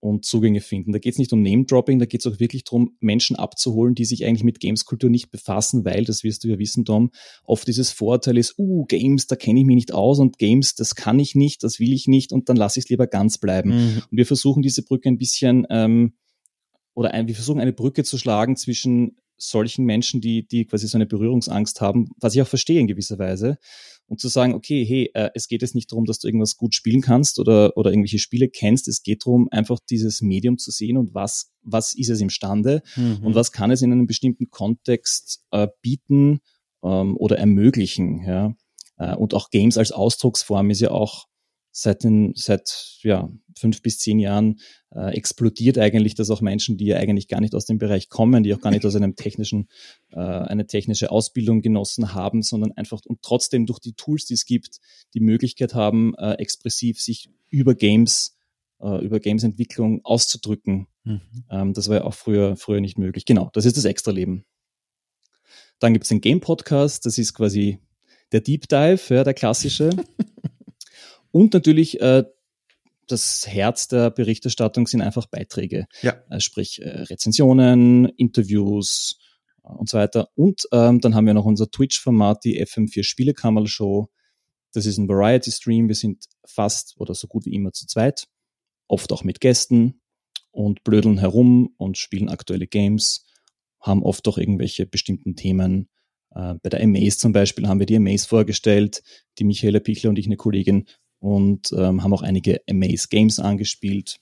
und Zugänge finden. Da geht es nicht um Name-Dropping, da geht es auch wirklich darum, Menschen abzuholen, die sich eigentlich mit Games-Kultur nicht befassen, weil, das wirst du ja wissen, Tom, oft dieses Vorteil ist, uh, Games, da kenne ich mich nicht aus und Games, das kann ich nicht, das will ich nicht und dann lasse ich es lieber ganz bleiben. Mhm. Und wir versuchen diese Brücke ein bisschen, ähm, oder ein, wir versuchen eine Brücke zu schlagen zwischen solchen Menschen, die, die quasi so eine Berührungsangst haben, was ich auch verstehe in gewisser Weise, und zu sagen, okay, hey, äh, es geht jetzt nicht darum, dass du irgendwas gut spielen kannst oder, oder irgendwelche Spiele kennst. Es geht darum, einfach dieses Medium zu sehen und was, was ist es imstande mhm. und was kann es in einem bestimmten Kontext äh, bieten ähm, oder ermöglichen. Ja? Äh, und auch Games als Ausdrucksform ist ja auch seit den, seit, ja, fünf bis zehn Jahren äh, explodiert eigentlich, dass auch Menschen, die ja eigentlich gar nicht aus dem Bereich kommen, die auch gar nicht aus einem technischen, äh, eine technische Ausbildung genossen haben, sondern einfach und trotzdem durch die Tools, die es gibt, die Möglichkeit haben, äh, expressiv sich über Games äh, über Games-Entwicklung auszudrücken. Mhm. Ähm, das war ja auch früher, früher nicht möglich. Genau, das ist das Extra-Leben. Dann gibt es den Game-Podcast, das ist quasi der Deep Dive, ja, der klassische. Und natürlich äh, das Herz der Berichterstattung sind einfach Beiträge. Ja. Äh, sprich äh, Rezensionen, Interviews äh, und so weiter. Und ähm, dann haben wir noch unser Twitch-Format, die FM4 Spielekammerl-Show. Das ist ein Variety-Stream. Wir sind fast oder so gut wie immer zu zweit. Oft auch mit Gästen und blödeln herum und spielen aktuelle Games, haben oft auch irgendwelche bestimmten Themen. Äh, bei der Amaze zum Beispiel haben wir die Amaze vorgestellt, die Michaela Pichler und ich, eine Kollegin, und ähm, haben auch einige Amaze Games angespielt.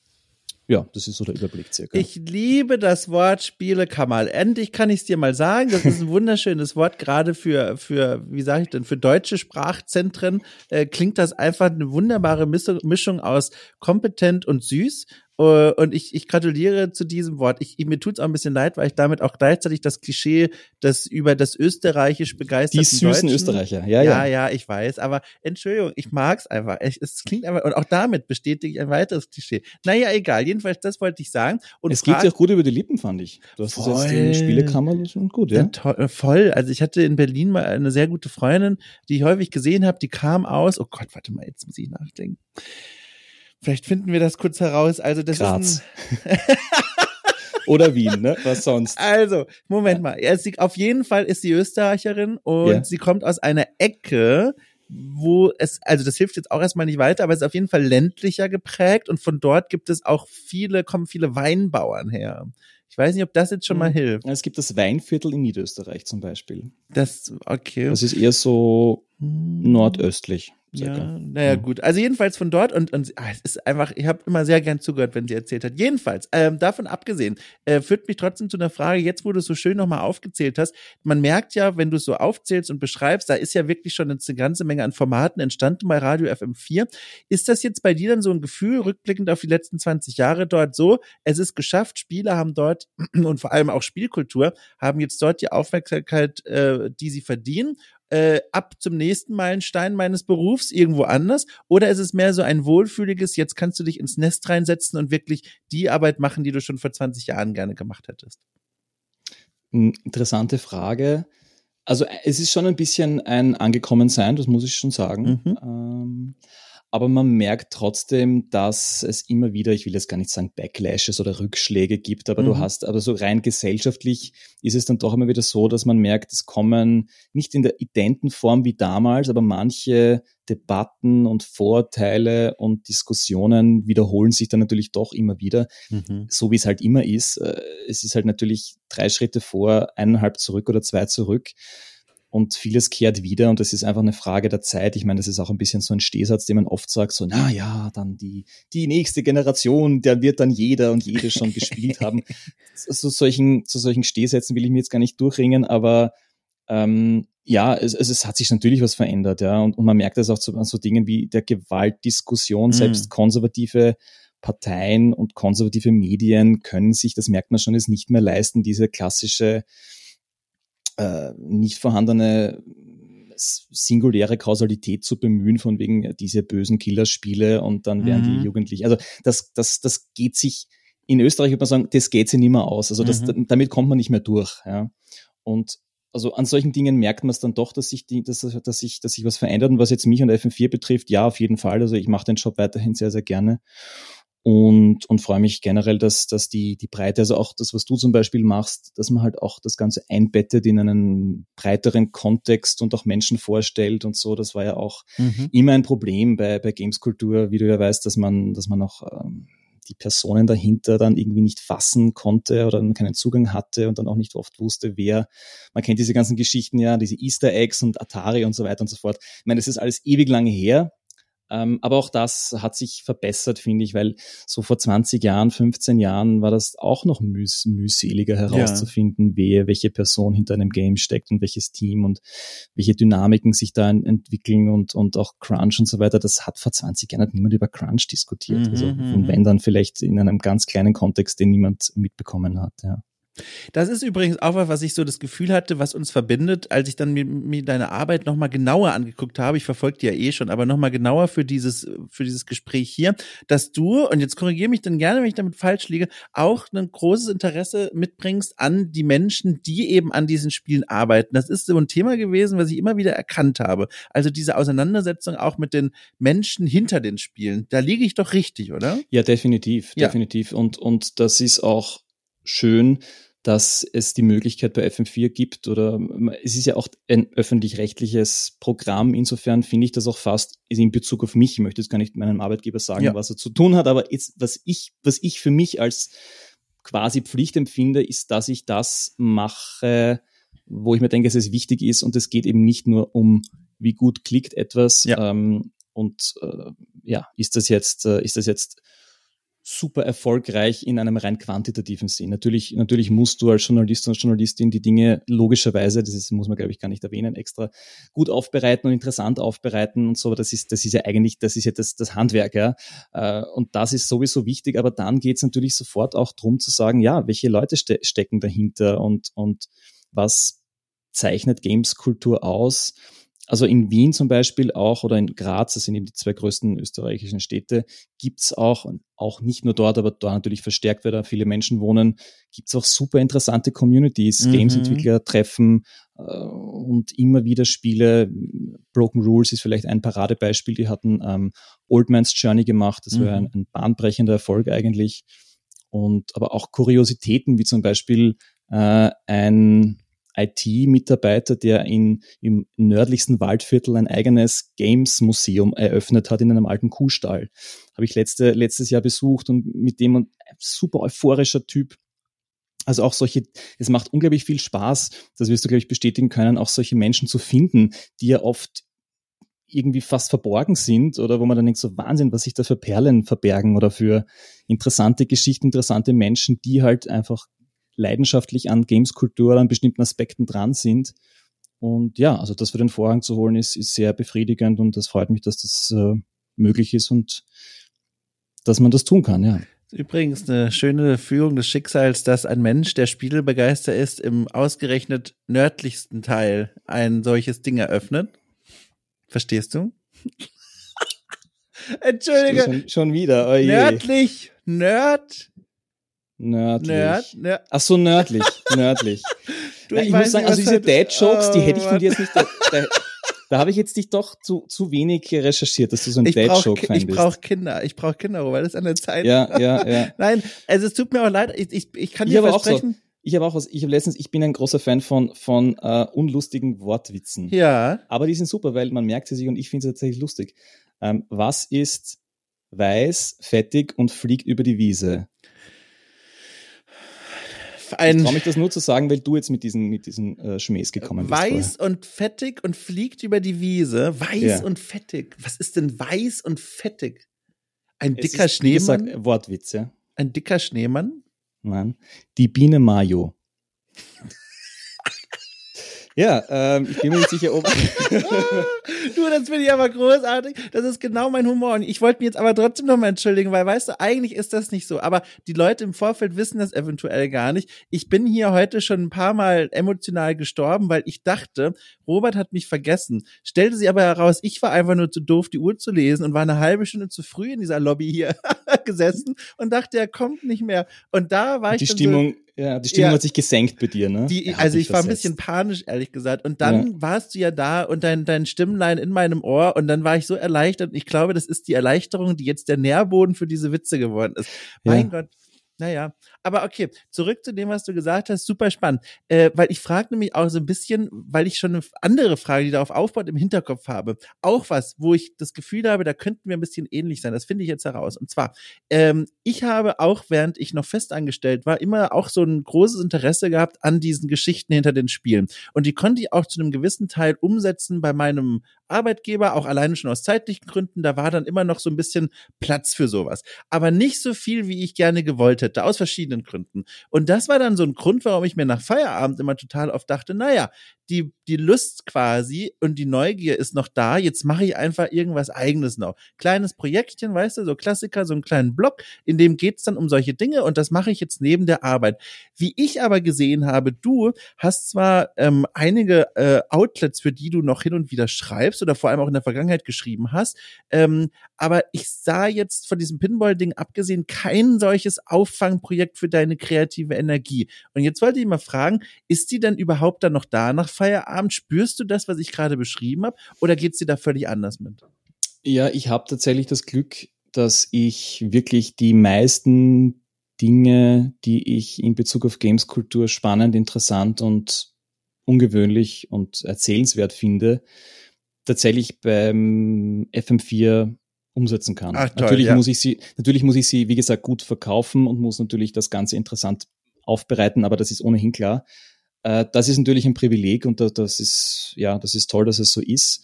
Ja, das ist so der Überblick circa. Ich liebe das Wort Spielekammer. Endlich kann ich es dir mal sagen. Das ist ein wunderschönes Wort, gerade für, für, wie sage ich denn, für deutsche Sprachzentren äh, klingt das einfach eine wunderbare Mischung aus kompetent und süß. Äh, und ich, ich gratuliere zu diesem Wort. Ich, mir tut es auch ein bisschen leid, weil ich damit auch gleichzeitig das Klischee, das über das österreichisch begeisterte Die süßen Deutschen, Österreicher, ja, ja. Ja, ja, ich weiß. Aber Entschuldigung, ich mag's einfach. Ich, es klingt einfach, und auch damit bestätige ich ein weiteres Klischee. Naja, egal. Jedenfalls, das wollte ich sagen. Und es geht ja auch gut über die Lippen, fand ich. Du hast voll, jetzt in Spielekammer und gut, ja. ja. Voll. Also ich hatte in Berlin mal eine sehr gute Freundin, die ich häufig gesehen habe, die kam aus, oh Gott, warte mal, jetzt muss ich nachdenken. Vielleicht finden wir das kurz heraus. Also das Graz. ist ein Oder Wien, ne? Was sonst? Also, Moment mal. Sie, auf jeden Fall ist sie Österreicherin und yeah. sie kommt aus einer Ecke, wo es, also das hilft jetzt auch erstmal nicht weiter, aber es ist auf jeden Fall ländlicher geprägt und von dort gibt es auch viele, kommen viele Weinbauern her. Ich weiß nicht, ob das jetzt schon mal hm. hilft. Es gibt das Weinviertel in Niederösterreich zum Beispiel. Das, okay. Das ist eher so. Nordöstlich. Circa. Ja, naja, mhm. gut. Also jedenfalls von dort und, und ah, es ist einfach, ich habe immer sehr gern zugehört, wenn sie erzählt hat. Jedenfalls, ähm, davon abgesehen, äh, führt mich trotzdem zu einer Frage, jetzt wo du es so schön nochmal aufgezählt hast, man merkt ja, wenn du es so aufzählst und beschreibst, da ist ja wirklich schon eine ganze Menge an Formaten entstanden bei Radio FM4. Ist das jetzt bei dir dann so ein Gefühl, rückblickend auf die letzten 20 Jahre dort so, es ist geschafft, Spieler haben dort und vor allem auch Spielkultur, haben jetzt dort die Aufmerksamkeit, äh, die sie verdienen äh, ab zum nächsten Meilenstein meines Berufs irgendwo anders? Oder ist es mehr so ein wohlfühliges, jetzt kannst du dich ins Nest reinsetzen und wirklich die Arbeit machen, die du schon vor 20 Jahren gerne gemacht hättest? Hm, interessante Frage. Also es ist schon ein bisschen ein Angekommensein, das muss ich schon sagen. Mhm. Ähm, aber man merkt trotzdem, dass es immer wieder, ich will jetzt gar nicht sagen Backlashes oder Rückschläge gibt, aber mhm. du hast, aber so rein gesellschaftlich ist es dann doch immer wieder so, dass man merkt, es kommen nicht in der identen Form wie damals, aber manche Debatten und Vorurteile und Diskussionen wiederholen sich dann natürlich doch immer wieder, mhm. so wie es halt immer ist. Äh, es ist halt natürlich drei Schritte vor, eineinhalb zurück oder zwei zurück und vieles kehrt wieder und das ist einfach eine Frage der Zeit. Ich meine, das ist auch ein bisschen so ein Stehsatz, den man oft sagt, so, na ja, dann die, die nächste Generation, der wird dann jeder und jede schon gespielt haben. Zu solchen, zu solchen Stehsätzen will ich mir jetzt gar nicht durchringen, aber ähm, ja, es, es, es hat sich natürlich was verändert, ja, und, und man merkt das auch zu, an so Dingen wie der Gewaltdiskussion, mhm. selbst konservative Parteien und konservative Medien können sich, das merkt man schon, es nicht mehr leisten, diese klassische äh, nicht vorhandene singuläre Kausalität zu bemühen, von wegen diese bösen Killerspiele und dann werden mhm. die Jugendlichen. Also das, das, das geht sich, in Österreich würde man sagen, das geht sich nicht mehr aus. Also das, mhm. damit kommt man nicht mehr durch. Ja. Und also an solchen Dingen merkt man es dann doch, dass sich, die, dass, dass, sich, dass sich was verändert. Und was jetzt mich und FM4 betrifft, ja, auf jeden Fall. Also ich mache den Job weiterhin sehr, sehr gerne und, und freue mich generell, dass, dass die, die Breite, also auch das, was du zum Beispiel machst, dass man halt auch das Ganze einbettet in einen breiteren Kontext und auch Menschen vorstellt und so. Das war ja auch mhm. immer ein Problem bei, bei Gameskultur, wie du ja weißt, dass man, dass man auch ähm, die Personen dahinter dann irgendwie nicht fassen konnte oder keinen Zugang hatte und dann auch nicht oft wusste, wer. Man kennt diese ganzen Geschichten ja, diese Easter Eggs und Atari und so weiter und so fort. Ich meine, das ist alles ewig lange her aber auch das hat sich verbessert, finde ich, weil so vor 20 Jahren, 15 Jahren war das auch noch müß, mühseliger herauszufinden, ja. wer, welche Person hinter einem Game steckt und welches Team und welche Dynamiken sich da entwickeln und, und auch Crunch und so weiter. Das hat vor 20 Jahren hat niemand über Crunch diskutiert. Mhm, also, und mhm. wenn dann vielleicht in einem ganz kleinen Kontext, den niemand mitbekommen hat, ja. Das ist übrigens auch was, was ich so das Gefühl hatte, was uns verbindet, als ich dann mir, mir deine Arbeit nochmal genauer angeguckt habe. Ich verfolge die ja eh schon, aber nochmal genauer für dieses, für dieses Gespräch hier, dass du, und jetzt korrigiere mich dann gerne, wenn ich damit falsch liege, auch ein großes Interesse mitbringst an die Menschen, die eben an diesen Spielen arbeiten. Das ist so ein Thema gewesen, was ich immer wieder erkannt habe. Also diese Auseinandersetzung auch mit den Menschen hinter den Spielen. Da liege ich doch richtig, oder? Ja, definitiv, Ja. definitiv. Und, und das ist auch schön, dass es die Möglichkeit bei FM4 gibt oder es ist ja auch ein öffentlich-rechtliches Programm. Insofern finde ich das auch fast in Bezug auf mich. Ich möchte jetzt gar nicht meinem Arbeitgeber sagen, Ja. was er zu tun hat, aber jetzt, was ich, was ich für mich als quasi Pflicht empfinde, ist, dass ich das mache, wo ich mir denke, dass es wichtig ist und es geht eben nicht nur um, wie gut klickt etwas Ja. ähm, und äh, ja, ist das jetzt, äh, ist das jetzt super erfolgreich in einem rein quantitativen Sinn. Natürlich, natürlich musst du als Journalist und Journalistin die Dinge logischerweise, das ist, muss man glaube ich gar nicht erwähnen, extra gut aufbereiten und interessant aufbereiten und so. Aber das ist, das ist ja eigentlich, das ist ja das, das Handwerk, ja. Äh, Und das ist sowieso wichtig. Aber dann geht es natürlich sofort auch drum zu sagen, ja, welche Leute ste stecken dahinter und, und was zeichnet Games-Kultur aus? Also in Wien zum Beispiel auch oder in Graz, das sind eben die zwei größten österreichischen Städte, gibt's auch, auch nicht nur dort, aber da natürlich verstärkt, weil da viele Menschen wohnen, gibt's auch super interessante Communities, Mhm. Games-Entwickler treffen äh, und immer wieder Spiele. Broken Rules ist vielleicht ein Paradebeispiel, die hatten ähm, Old Man's Journey gemacht, das war Mhm. ein, ein bahnbrechender Erfolg eigentlich. Und aber auch Kuriositäten, wie zum Beispiel äh, ein IT-Mitarbeiter, der in, im nördlichsten Waldviertel ein eigenes Games-Museum eröffnet hat in einem alten Kuhstall. Habe ich letzte, letztes Jahr besucht und mit dem ein super euphorischer Typ. Also auch solche, es macht unglaublich viel Spaß, das wirst du, glaube ich, bestätigen können, auch solche Menschen zu finden, die ja oft irgendwie fast verborgen sind oder wo man dann denkt, so Wahnsinn, was sich da für Perlen verbergen oder für interessante Geschichten, interessante Menschen, die halt einfach leidenschaftlich an Gameskultur, an bestimmten Aspekten dran sind. Und ja, also das für den Vorhang zu holen, ist, ist sehr befriedigend und das freut mich, dass das äh, möglich ist und dass man das tun kann, ja. Übrigens eine schöne Führung des Schicksals, dass ein Mensch, der Spielebegeistert ist, im ausgerechnet nördlichsten Teil ein solches Ding eröffnet. Verstehst du? Entschuldige. Schon, schon wieder, oh je. Nördlich, Nerd, Nördlich. Nerd, Nerd. Ach so, nördlich, nördlich. Du, ich ich muss sagen, also diese Dad-Jokes, die Oh, hätte ich von dir jetzt nicht, da, da, da habe ich jetzt dich doch zu, zu wenig recherchiert, dass du so ein Ich brauche Dad-Joke-Fan ich bist. brauch Kinder, ich brauche Kinder, weil das an der Zeit. ja, ja, ja. Nein, also es tut mir auch leid, ich, ich, ich kann Ich dir aber auch so. versprechen. Ich habe auch was, ich habe letztens, ich bin ein großer Fan von, von äh, unlustigen Wortwitzen. Ja, Aber die sind super, weil man merkt sie sich und ich finde sie tatsächlich lustig. Ähm, was ist weiß, fettig und fliegt über die Wiese? Ich ein traue mich das nur zu sagen, weil du jetzt mit diesen, mit diesen äh, Schmähs gekommen bist. weiß und fettig und fliegt über die Wiese. Weiß Ja. und fettig. Was ist denn weiß und fettig? Ein vorher. Es dicker ist, wie gesagt, Schneemann? Wortwitz, ja. Ein dicker Schneemann? Nein. Die Biene Mayo. Ja, ähm, ich bin mir nicht sicher, ob. Du, das finde ich aber großartig. Das ist genau mein Humor. Und ich wollte mich jetzt aber trotzdem nochmal entschuldigen, weil weißt du, eigentlich ist das nicht so. Aber die Leute im Vorfeld wissen das eventuell gar nicht. Ich bin hier heute schon ein paar Mal emotional gestorben, weil ich dachte, Robert hat mich vergessen. Stellte sich aber heraus, ich war einfach nur zu doof, die Uhr zu lesen und war eine halbe Stunde zu früh in dieser Lobby hier gesessen und dachte, er kommt nicht mehr. Und da war ich die Stimmung, ja, die Stimmung Ja. hat sich gesenkt bei dir, ne? Die, also ich war ein bisschen panisch, ehrlich gesagt. Und dann warst du ja da und dein, dein Stimmlein in meinem Ohr und dann war ich so erleichtert. Und ich glaube, das ist die Erleichterung, die jetzt der Nährboden für diese Witze geworden ist. Mein Gott. Naja, aber okay, zurück zu dem, was du gesagt hast, super spannend. Äh, weil ich frage nämlich auch so ein bisschen, weil ich schon eine andere Frage, die darauf aufbaut, im Hinterkopf habe. Auch was, wo ich das Gefühl habe, da könnten wir ein bisschen ähnlich sein. Das finde ich jetzt heraus. Und zwar, ähm, ich habe auch, während ich noch festangestellt war, immer auch so ein großes Interesse gehabt an diesen Geschichten hinter den Spielen. Und die konnte ich auch zu einem gewissen Teil umsetzen bei meinem Arbeitgeber, auch alleine schon aus zeitlichen Gründen. Da war dann immer noch so ein bisschen Platz für sowas. Aber nicht so viel, wie ich gerne gewollt hätte, aus verschiedenen Gründen. Und das war dann so ein Grund, warum ich mir nach Feierabend immer total oft dachte, naja, die, die Lust quasi und die Neugier ist noch da. Jetzt mache ich einfach irgendwas eigenes noch. Kleines Projektchen, weißt du, so Klassiker, so einen kleinen Blog, in dem geht's dann um solche Dinge und das mache ich jetzt neben der Arbeit. Wie ich aber gesehen habe, du hast zwar ähm, einige äh, Outlets, für die du noch hin und wieder schreibst oder vor allem auch in der Vergangenheit geschrieben hast, ähm, aber ich sah jetzt von diesem Pinball-Ding abgesehen kein solches Auffangprojekt für deine kreative Energie. Und jetzt wollte ich mal fragen, ist die denn überhaupt dann noch da nach Feierabend? Spürst du das, was ich gerade beschrieben habe? Oder geht's dir da völlig anders mit? Ja, ich habe tatsächlich das Glück, dass ich wirklich die meisten Dinge, die ich in Bezug auf Gameskultur spannend, interessant und ungewöhnlich und erzählenswert finde, tatsächlich beim FM4 umsetzen kann. Ach, toll, natürlich ja. muss ich sie, natürlich muss ich sie, wie gesagt, gut verkaufen und muss natürlich das Ganze interessant aufbereiten, aber das ist ohnehin klar. Äh, das ist natürlich ein Privileg und das ist, ja, das ist toll, dass es so ist.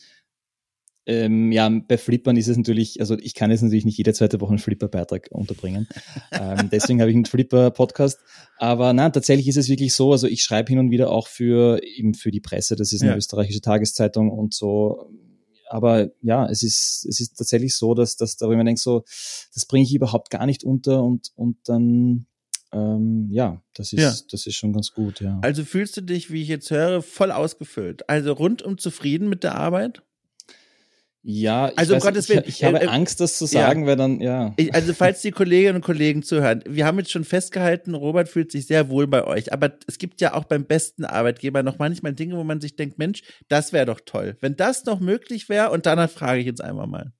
Ähm, ja, bei Flippern ist es natürlich, also ich kann jetzt natürlich nicht jede zweite Woche einen Flipper-Beitrag unterbringen. ähm, deswegen habe ich einen Flipper-Podcast. Aber nein, tatsächlich ist es wirklich so, also ich schreibe hin und wieder auch für, eben für die Presse, das ist eine ja. österreichische Tageszeitung und so. Aber ja, es ist, es ist tatsächlich so, dass, dass da, wenn man denkt, so, das bringe ich überhaupt gar nicht unter und, und dann, ähm, ja, das ist, ja. das ist schon ganz gut, ja. Also fühlst du dich, wie ich jetzt höre, voll ausgefüllt? Also rundum zufrieden mit der Arbeit? Ja, ich, also weiß, Gottes Willen, ich, ich habe äh, Angst, das zu sagen, ja. weil dann, ja. Also falls die Kolleginnen und Kollegen zuhören, wir haben jetzt schon festgehalten, Robert fühlt sich sehr wohl bei euch, aber es gibt ja auch beim besten Arbeitgeber noch manchmal Dinge, wo man sich denkt, Mensch, das wäre doch toll. Wenn das noch möglich wäre, und danach frage ich jetzt einmal mal.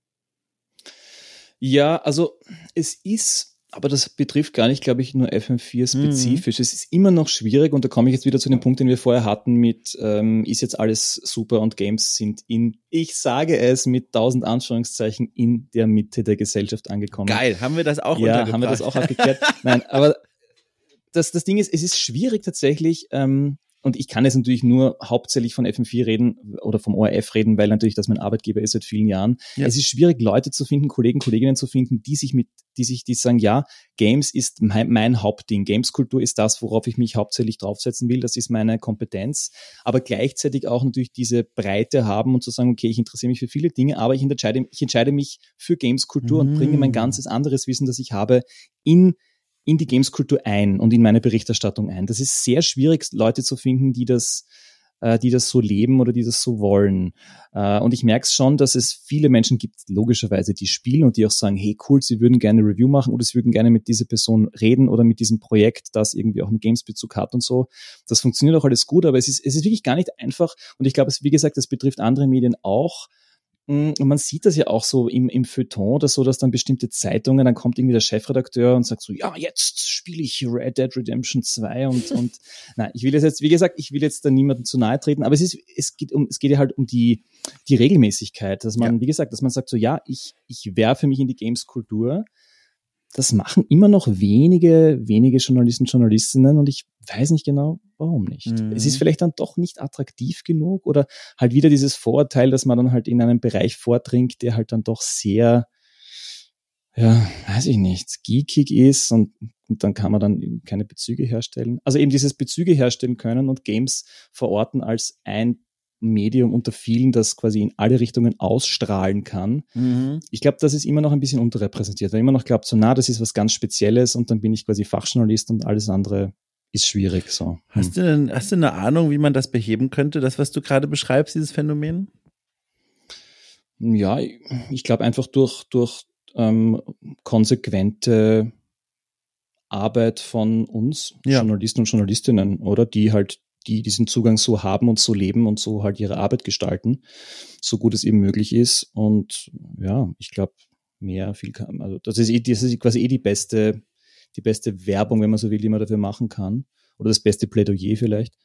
Ja, also es ist aber das betrifft gar nicht, glaube ich, nur FM4 spezifisch. Mhm. Es ist immer noch schwierig und da komme ich jetzt wieder zu dem Punkt, den wir vorher hatten mit, ähm, ist jetzt alles super und Games sind in, ich sage es mit tausend Anführungszeichen, in der Mitte der Gesellschaft angekommen. Geil, haben wir das auch Ja, haben wir das auch abgeklärt. Nein, aber das, das Ding ist, es ist schwierig tatsächlich, ähm, und ich kann jetzt natürlich nur hauptsächlich von FM4 reden oder vom ORF reden, weil natürlich das mein Arbeitgeber ist seit vielen Jahren. Ja. Es ist schwierig, Leute zu finden, Kollegen, Kolleginnen zu finden, die sich mit, die sich, die sagen, ja, Games ist mein, mein Hauptding. Gameskultur ist das, worauf ich mich hauptsächlich draufsetzen will. Das ist meine Kompetenz. Aber gleichzeitig auch natürlich diese Breite haben und zu sagen, okay, ich interessiere mich für viele Dinge, aber ich entscheide, ich entscheide mich für Gameskultur mhm. und bringe mein mm. ganzes anderes Wissen, das ich habe, in in die Gameskultur ein und in meine Berichterstattung ein. Das ist sehr schwierig, Leute zu finden, die das, äh, die das so leben oder die das so wollen. Äh, und ich merke es schon, dass es viele Menschen gibt, logischerweise, die spielen und die auch sagen, hey cool, sie würden gerne eine Review machen oder sie würden gerne mit dieser Person reden oder mit diesem Projekt, das irgendwie auch einen Games-Bezug hat und so. Das funktioniert auch alles gut, aber es ist, es ist wirklich gar nicht einfach. Und ich glaube, wie gesagt, das betrifft andere Medien auch man sieht das ja auch so im, im Feuilleton oder so, dass dann bestimmte Zeitungen, dann kommt irgendwie der Chefredakteur und sagt so, ja, jetzt spiele ich Red Dead Redemption 2 und, und nein, ich will jetzt, wie gesagt, ich will jetzt da niemandem zu nahe treten, aber es ist, es geht um, es geht ja halt um die, die Regelmäßigkeit, dass man, ja. wie gesagt, dass man sagt so, ja, ich, ich werfe mich in die Games-Kultur, das machen immer noch wenige, wenige Journalisten, Journalistinnen und ich weiß nicht genau, warum nicht. Mhm. Es ist vielleicht dann doch nicht attraktiv genug oder halt wieder dieses Vorurteil, dass man dann halt in einen Bereich vordringt, der halt dann doch sehr, ja, weiß ich nicht, geekig ist und, und dann kann man dann keine Bezüge herstellen. Also eben dieses Bezüge herstellen können und Games verorten als ein Medium unter vielen, das quasi in alle Richtungen ausstrahlen kann. Mhm. Ich glaube, das ist immer noch ein bisschen unterrepräsentiert, weil immer noch glaubt, so na, das ist was ganz Spezielles und dann bin ich quasi Fachjournalist und alles andere ist schwierig so. Hm. Hast du denn, hast du eine Ahnung, wie man das beheben könnte, das, was du gerade beschreibst, dieses Phänomen? Ja, ich glaube einfach durch, durch ähm, konsequente Arbeit von uns, ja. Journalisten und Journalistinnen, oder? Die halt, die diesen Zugang so haben und so leben und so halt ihre Arbeit gestalten, so gut es eben möglich ist. Und ja, ich glaube, mehr, viel kann, also das ist, eh, das ist quasi eh die beste die beste Werbung, wenn man so will, die man dafür machen kann. Oder das beste Plädoyer vielleicht.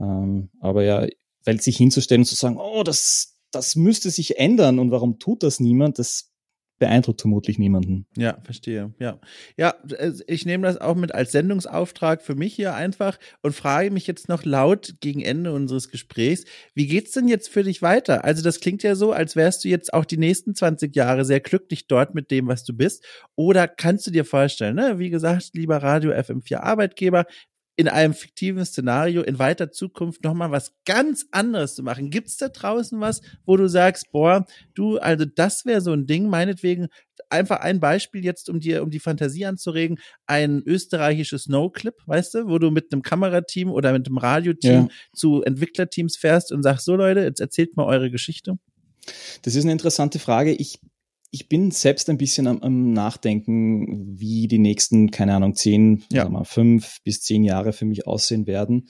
Ähm, aber ja, weil sich hinzustellen und zu sagen, oh, das, das müsste sich ändern und warum tut das niemand, das beeindruckt vermutlich niemanden. Ja, verstehe. Ja. Ja, äh, ich nehme das auch mit als Sendungsauftrag für mich hier einfach und frage mich jetzt noch laut gegen Ende unseres Gesprächs, wie geht's denn jetzt für dich weiter? Also das klingt ja so, als wärst du jetzt auch die nächsten 20 Jahre sehr glücklich dort mit dem, was du bist. Oder kannst du dir vorstellen, ne? wie gesagt, lieber Radio FM4 Arbeitgeber, in einem fiktiven Szenario in weiter Zukunft nochmal was ganz anderes zu machen. Gibt's da draußen was, wo du sagst, boah, du, also das wäre so ein Ding, meinetwegen einfach ein Beispiel jetzt, um dir, um die Fantasie anzuregen, ein österreichisches No-Clip, weißt du, wo du mit einem Kamerateam oder mit einem Radioteam ja. zu Entwicklerteams fährst und sagst, so Leute, jetzt erzählt mal eure Geschichte. Das ist eine interessante Frage. Ich ich bin selbst ein bisschen am, am, Nachdenken, wie die nächsten, keine Ahnung, zehn, ja. mal, fünf bis zehn Jahre für mich aussehen werden.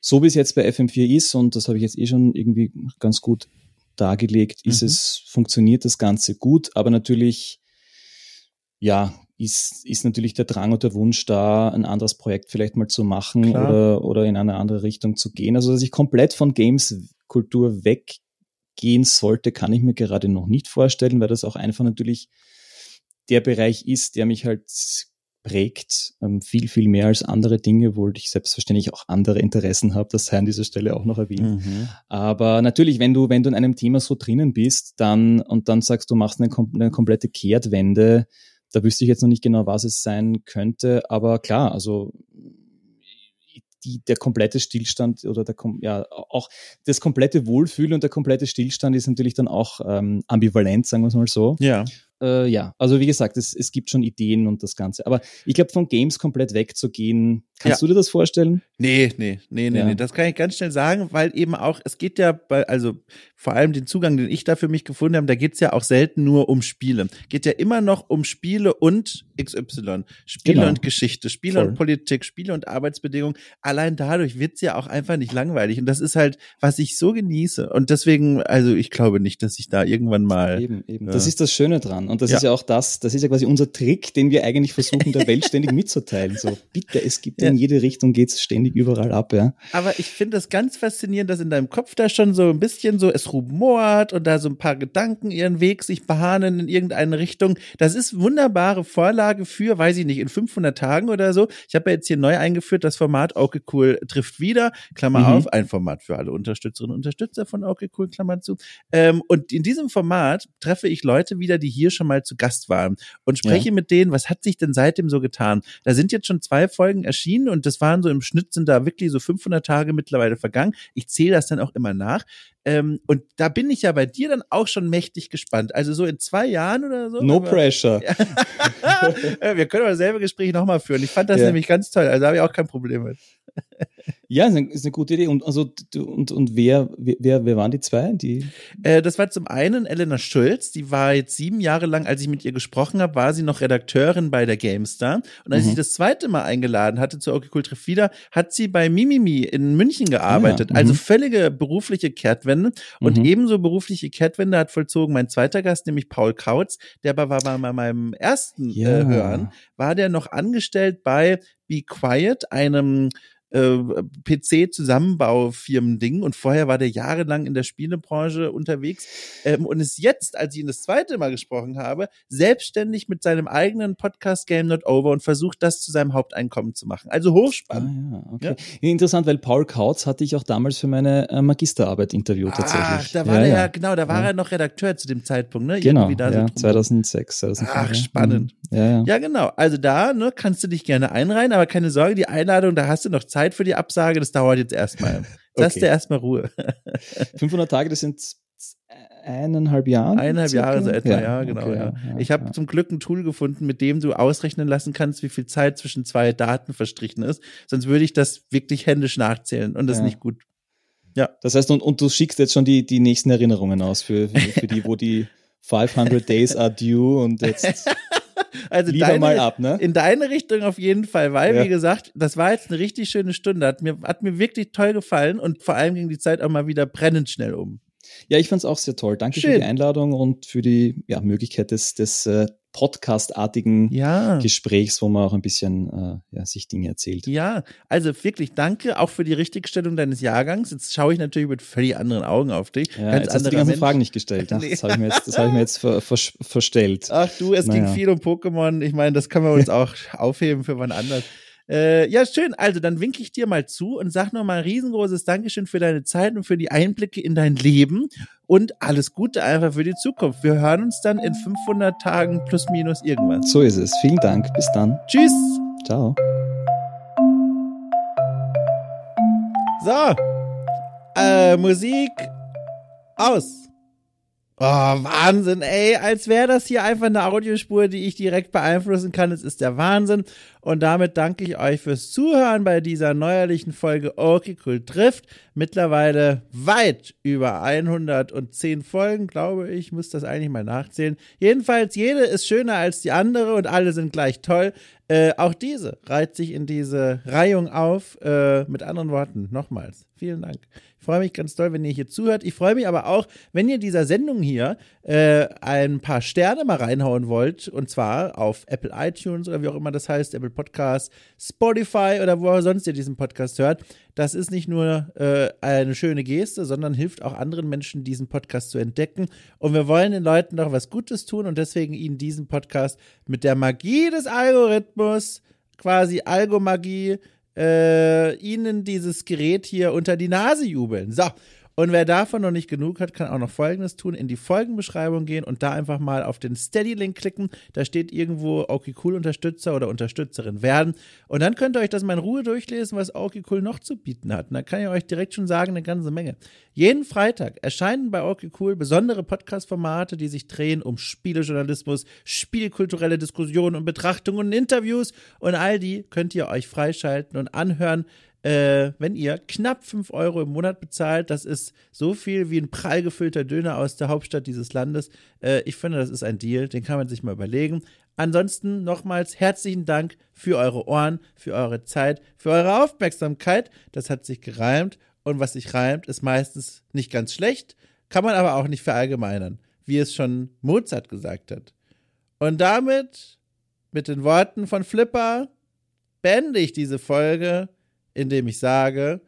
So wie es jetzt bei FM4 ist, und das habe ich jetzt eh schon irgendwie ganz gut dargelegt, ist mhm. es, funktioniert das Ganze gut, aber natürlich, ja, ist, ist natürlich der Drang und der Wunsch da, ein anderes Projekt vielleicht mal zu machen oder, oder in eine andere Richtung zu gehen. Also, dass ich komplett von Games-Kultur weg gehen sollte, kann ich mir gerade noch nicht vorstellen, weil das auch einfach natürlich der Bereich ist, der mich halt prägt, ähm, viel, viel mehr als andere Dinge, wo ich selbstverständlich auch andere Interessen habe, das sei an dieser Stelle auch noch erwähnt. Mhm. Aber natürlich, wenn du, wenn du in einem Thema so drinnen bist, dann, und dann sagst, du machst eine, eine komplette Kehrtwende, da wüsste ich jetzt noch nicht genau, was es sein könnte, aber klar, also die, der komplette Stillstand oder der, ja, auch das komplette Wohlfühlen und der komplette Stillstand ist natürlich dann auch ähm, ambivalent, sagen wir es mal so. Ja. Äh, ja, also wie gesagt, es, es gibt schon Ideen und das Ganze. Aber ich glaube, von Games komplett wegzugehen, kannst ja. du dir das vorstellen? Nee, nee, nee, nee, ja. nee. Das kann ich ganz schnell sagen, weil eben auch, es geht ja bei, also vor allem den Zugang, den ich da für mich gefunden habe, da geht's ja auch selten nur um Spiele. Geht ja immer noch um Spiele und XY. Spiele genau. und Geschichte, Spiele Voll. und Politik, Spiele und Arbeitsbedingungen. Allein dadurch wird's ja auch einfach nicht langweilig. Und das ist halt, was ich so genieße. Und deswegen, also ich glaube nicht, dass ich da irgendwann mal. Eben, eben. Ja. Das ist das Schöne dran. Und das ja. ist ja auch das, das ist ja quasi unser Trick, den wir eigentlich versuchen, der Welt ständig mitzuteilen. So, bitte, es gibt ja. in jede Richtung, geht's ständig überall ab, ja. Aber ich finde das ganz faszinierend, dass in deinem Kopf da schon so ein bisschen so, es rumort und da so ein paar Gedanken ihren Weg sich bahnen in irgendeine Richtung. Das ist wunderbare Vorlage für, weiß ich nicht, in 500 Tagen oder so. Ich habe ja jetzt hier neu eingeführt, das Format Okay Cool trifft wieder, Klammer mhm. auf, ein Format für alle Unterstützerinnen und Unterstützer von Okay Cool, Klammer zu. Ähm, und in diesem Format treffe ich Leute wieder, die hier schon mal zu Gast waren und spreche ja. mit denen, was hat sich denn seitdem so getan? Da sind jetzt schon zwei Folgen erschienen und das waren so im Schnitt sind da wirklich so 500 Tage mittlerweile vergangen. Ich zähle das dann auch immer nach. Ähm, und da bin ich ja bei dir dann auch schon mächtig gespannt. Also so in zwei Jahren oder so. No pressure. Ja. Wir können aber dasselbe Gespräch nochmal führen. Ich fand das ja. nämlich ganz toll. Also da habe ich auch kein Problem mit. Ja, ist eine, ist eine gute Idee. Und, also, und, und wer, wer, wer waren die zwei? Die äh, das war zum einen Elena Schulz, die war jetzt sieben Jahre lang, als ich mit ihr gesprochen habe, war sie noch Redakteurin bei der GameStar. Und als mhm. ich das zweite Mal eingeladen hatte zu Okay Cool hat sie bei Mimimi in München gearbeitet. Ja, also mhm. völlige berufliche Kehrtwende. Und mhm. ebenso berufliche Kehrtwende hat vollzogen mein zweiter Gast, nämlich Paul Kautz, der war bei meinem ersten äh, ja. äh, Hören, war der noch angestellt bei Be Quiet, einem äh, PC-Zusammenbaufirmen-Ding und vorher war der jahrelang in der Spielebranche unterwegs ähm, und ist jetzt, als ich ihn das zweite Mal gesprochen habe, selbstständig mit seinem eigenen Podcast Game Not Over und versucht, das zu seinem Haupteinkommen zu machen. Also hochspannend. Ah, ja, okay. ja? Interessant, weil Paul Kautz hatte ich auch damals für meine äh, Magisterarbeit interviewt tatsächlich. Ach, da war ja, er ja, genau, da war er noch Redakteur zu dem Zeitpunkt, ne? Genau, da ja, so 2006, 2005. Ach, spannend. Mhm. Ja, ja. ja, genau. Also da ne, kannst du dich gerne einreihen, aber keine Sorge, die Einladung, da hast du noch Zeit Zeit für die Absage, das dauert jetzt erstmal. Lass okay. dir erstmal Ruhe. 500 Tage, das sind eineinhalb Jahre. Eineinhalb circa? Jahre so etwa, ja, ja genau. Okay, ja. ja. Ich habe zum Glück ein Tool gefunden, mit dem du ausrechnen lassen kannst, wie viel Zeit zwischen zwei Daten verstrichen ist. Sonst würde ich das wirklich händisch nachzählen und das ist nicht gut. Ja. Das heißt, und, und du schickst jetzt schon die, die nächsten Erinnerungen aus für, für, für die, wo die 500 Days are due und jetzt Also Lieber deine, mal ab, ne? In deine Richtung auf jeden Fall, weil, ja. wie gesagt, das war jetzt eine richtig schöne Stunde. Hat mir, hat mir wirklich toll gefallen und vor allem ging die Zeit auch mal wieder brennend schnell um. Ja, ich fand's auch sehr toll. Danke Schön. für die Einladung und für die ja, Möglichkeit des, des äh, Podcast-artigen ja. Gesprächs, wo man auch ein bisschen äh, ja, sich Dinge erzählt. Ja, also wirklich danke auch für die Richtigstellung deines Jahrgangs. Jetzt schaue ich natürlich mit völlig anderen Augen auf dich. Ja, Ganz jetzt hast du die ganzen Mensch. Fragen nicht gestellt. Ach, das habe ich mir jetzt, das hab ich mir jetzt ver, ver, verstellt. Ach du, es naja. ging viel um Pokémon. Ich meine, das können wir uns auch aufheben für wann anders. Äh, ja, schön. Also, dann winke ich dir mal zu und sag nochmal ein riesengroßes Dankeschön für deine Zeit und für die Einblicke in dein Leben und alles Gute einfach für die Zukunft. Wir hören uns dann in 500 Tagen plus minus irgendwann. So ist es. Vielen Dank. Bis dann. Tschüss. Ciao. So. Äh, Musik aus. Oh, Wahnsinn, ey, als wäre das hier einfach eine Audiospur, die ich direkt beeinflussen kann. Es ist der Wahnsinn. Und damit danke ich euch fürs Zuhören bei dieser neuerlichen Folge Okay Cool trifft. Mittlerweile weit über 110 Folgen, glaube ich, muss das eigentlich mal nachzählen. Jedenfalls, jede ist schöner als die andere und alle sind gleich toll. Äh, auch diese reiht sich in diese Reihung auf. Äh, mit anderen Worten, nochmals, vielen Dank. Freue mich ganz doll, wenn ihr hier zuhört. Ich freue mich aber auch, wenn ihr dieser Sendung hier äh, ein paar Sterne mal reinhauen wollt. Und zwar auf Apple iTunes oder wie auch immer das heißt, Apple Podcasts, Spotify oder wo sonst ihr diesen Podcast hört. Das ist nicht nur äh, eine schöne Geste, sondern hilft auch anderen Menschen, diesen Podcast zu entdecken. Und wir wollen den Leuten doch was Gutes tun und deswegen ihnen diesen Podcast mit der Magie des Algorithmus, quasi Algomagie, äh, ihnen dieses Gerät hier unter die Nase jubeln. So. Und wer davon noch nicht genug hat, kann auch noch Folgendes tun: in die Folgenbeschreibung gehen und da einfach mal auf den Steady-Link klicken. Da steht irgendwo okay cool Unterstützer oder Unterstützerin werden. Und dann könnt ihr euch das mal in Ruhe durchlesen, was okay cool noch zu bieten hat. Und da kann ich euch direkt schon sagen, eine ganze Menge. Jeden Freitag erscheinen bei okay cool besondere Podcast-Formate, die sich drehen um Spielejournalismus, spielkulturelle Diskussionen und Betrachtungen und Interviews. Und all die könnt ihr euch freischalten und anhören äh, wenn ihr knapp 5 Euro im Monat bezahlt. Das ist so viel wie ein prall gefüllter Döner aus der Hauptstadt dieses Landes. Äh, ich finde, das ist ein Deal, den kann man sich mal überlegen. Ansonsten nochmals herzlichen Dank für eure Ohren, für eure Zeit, für eure Aufmerksamkeit. Das hat sich gereimt und was sich reimt, ist meistens nicht ganz schlecht, kann man aber auch nicht verallgemeinern, wie es schon Mozart gesagt hat. Und damit, mit den Worten von Flipper, beende ich diese Folge indem ich sage.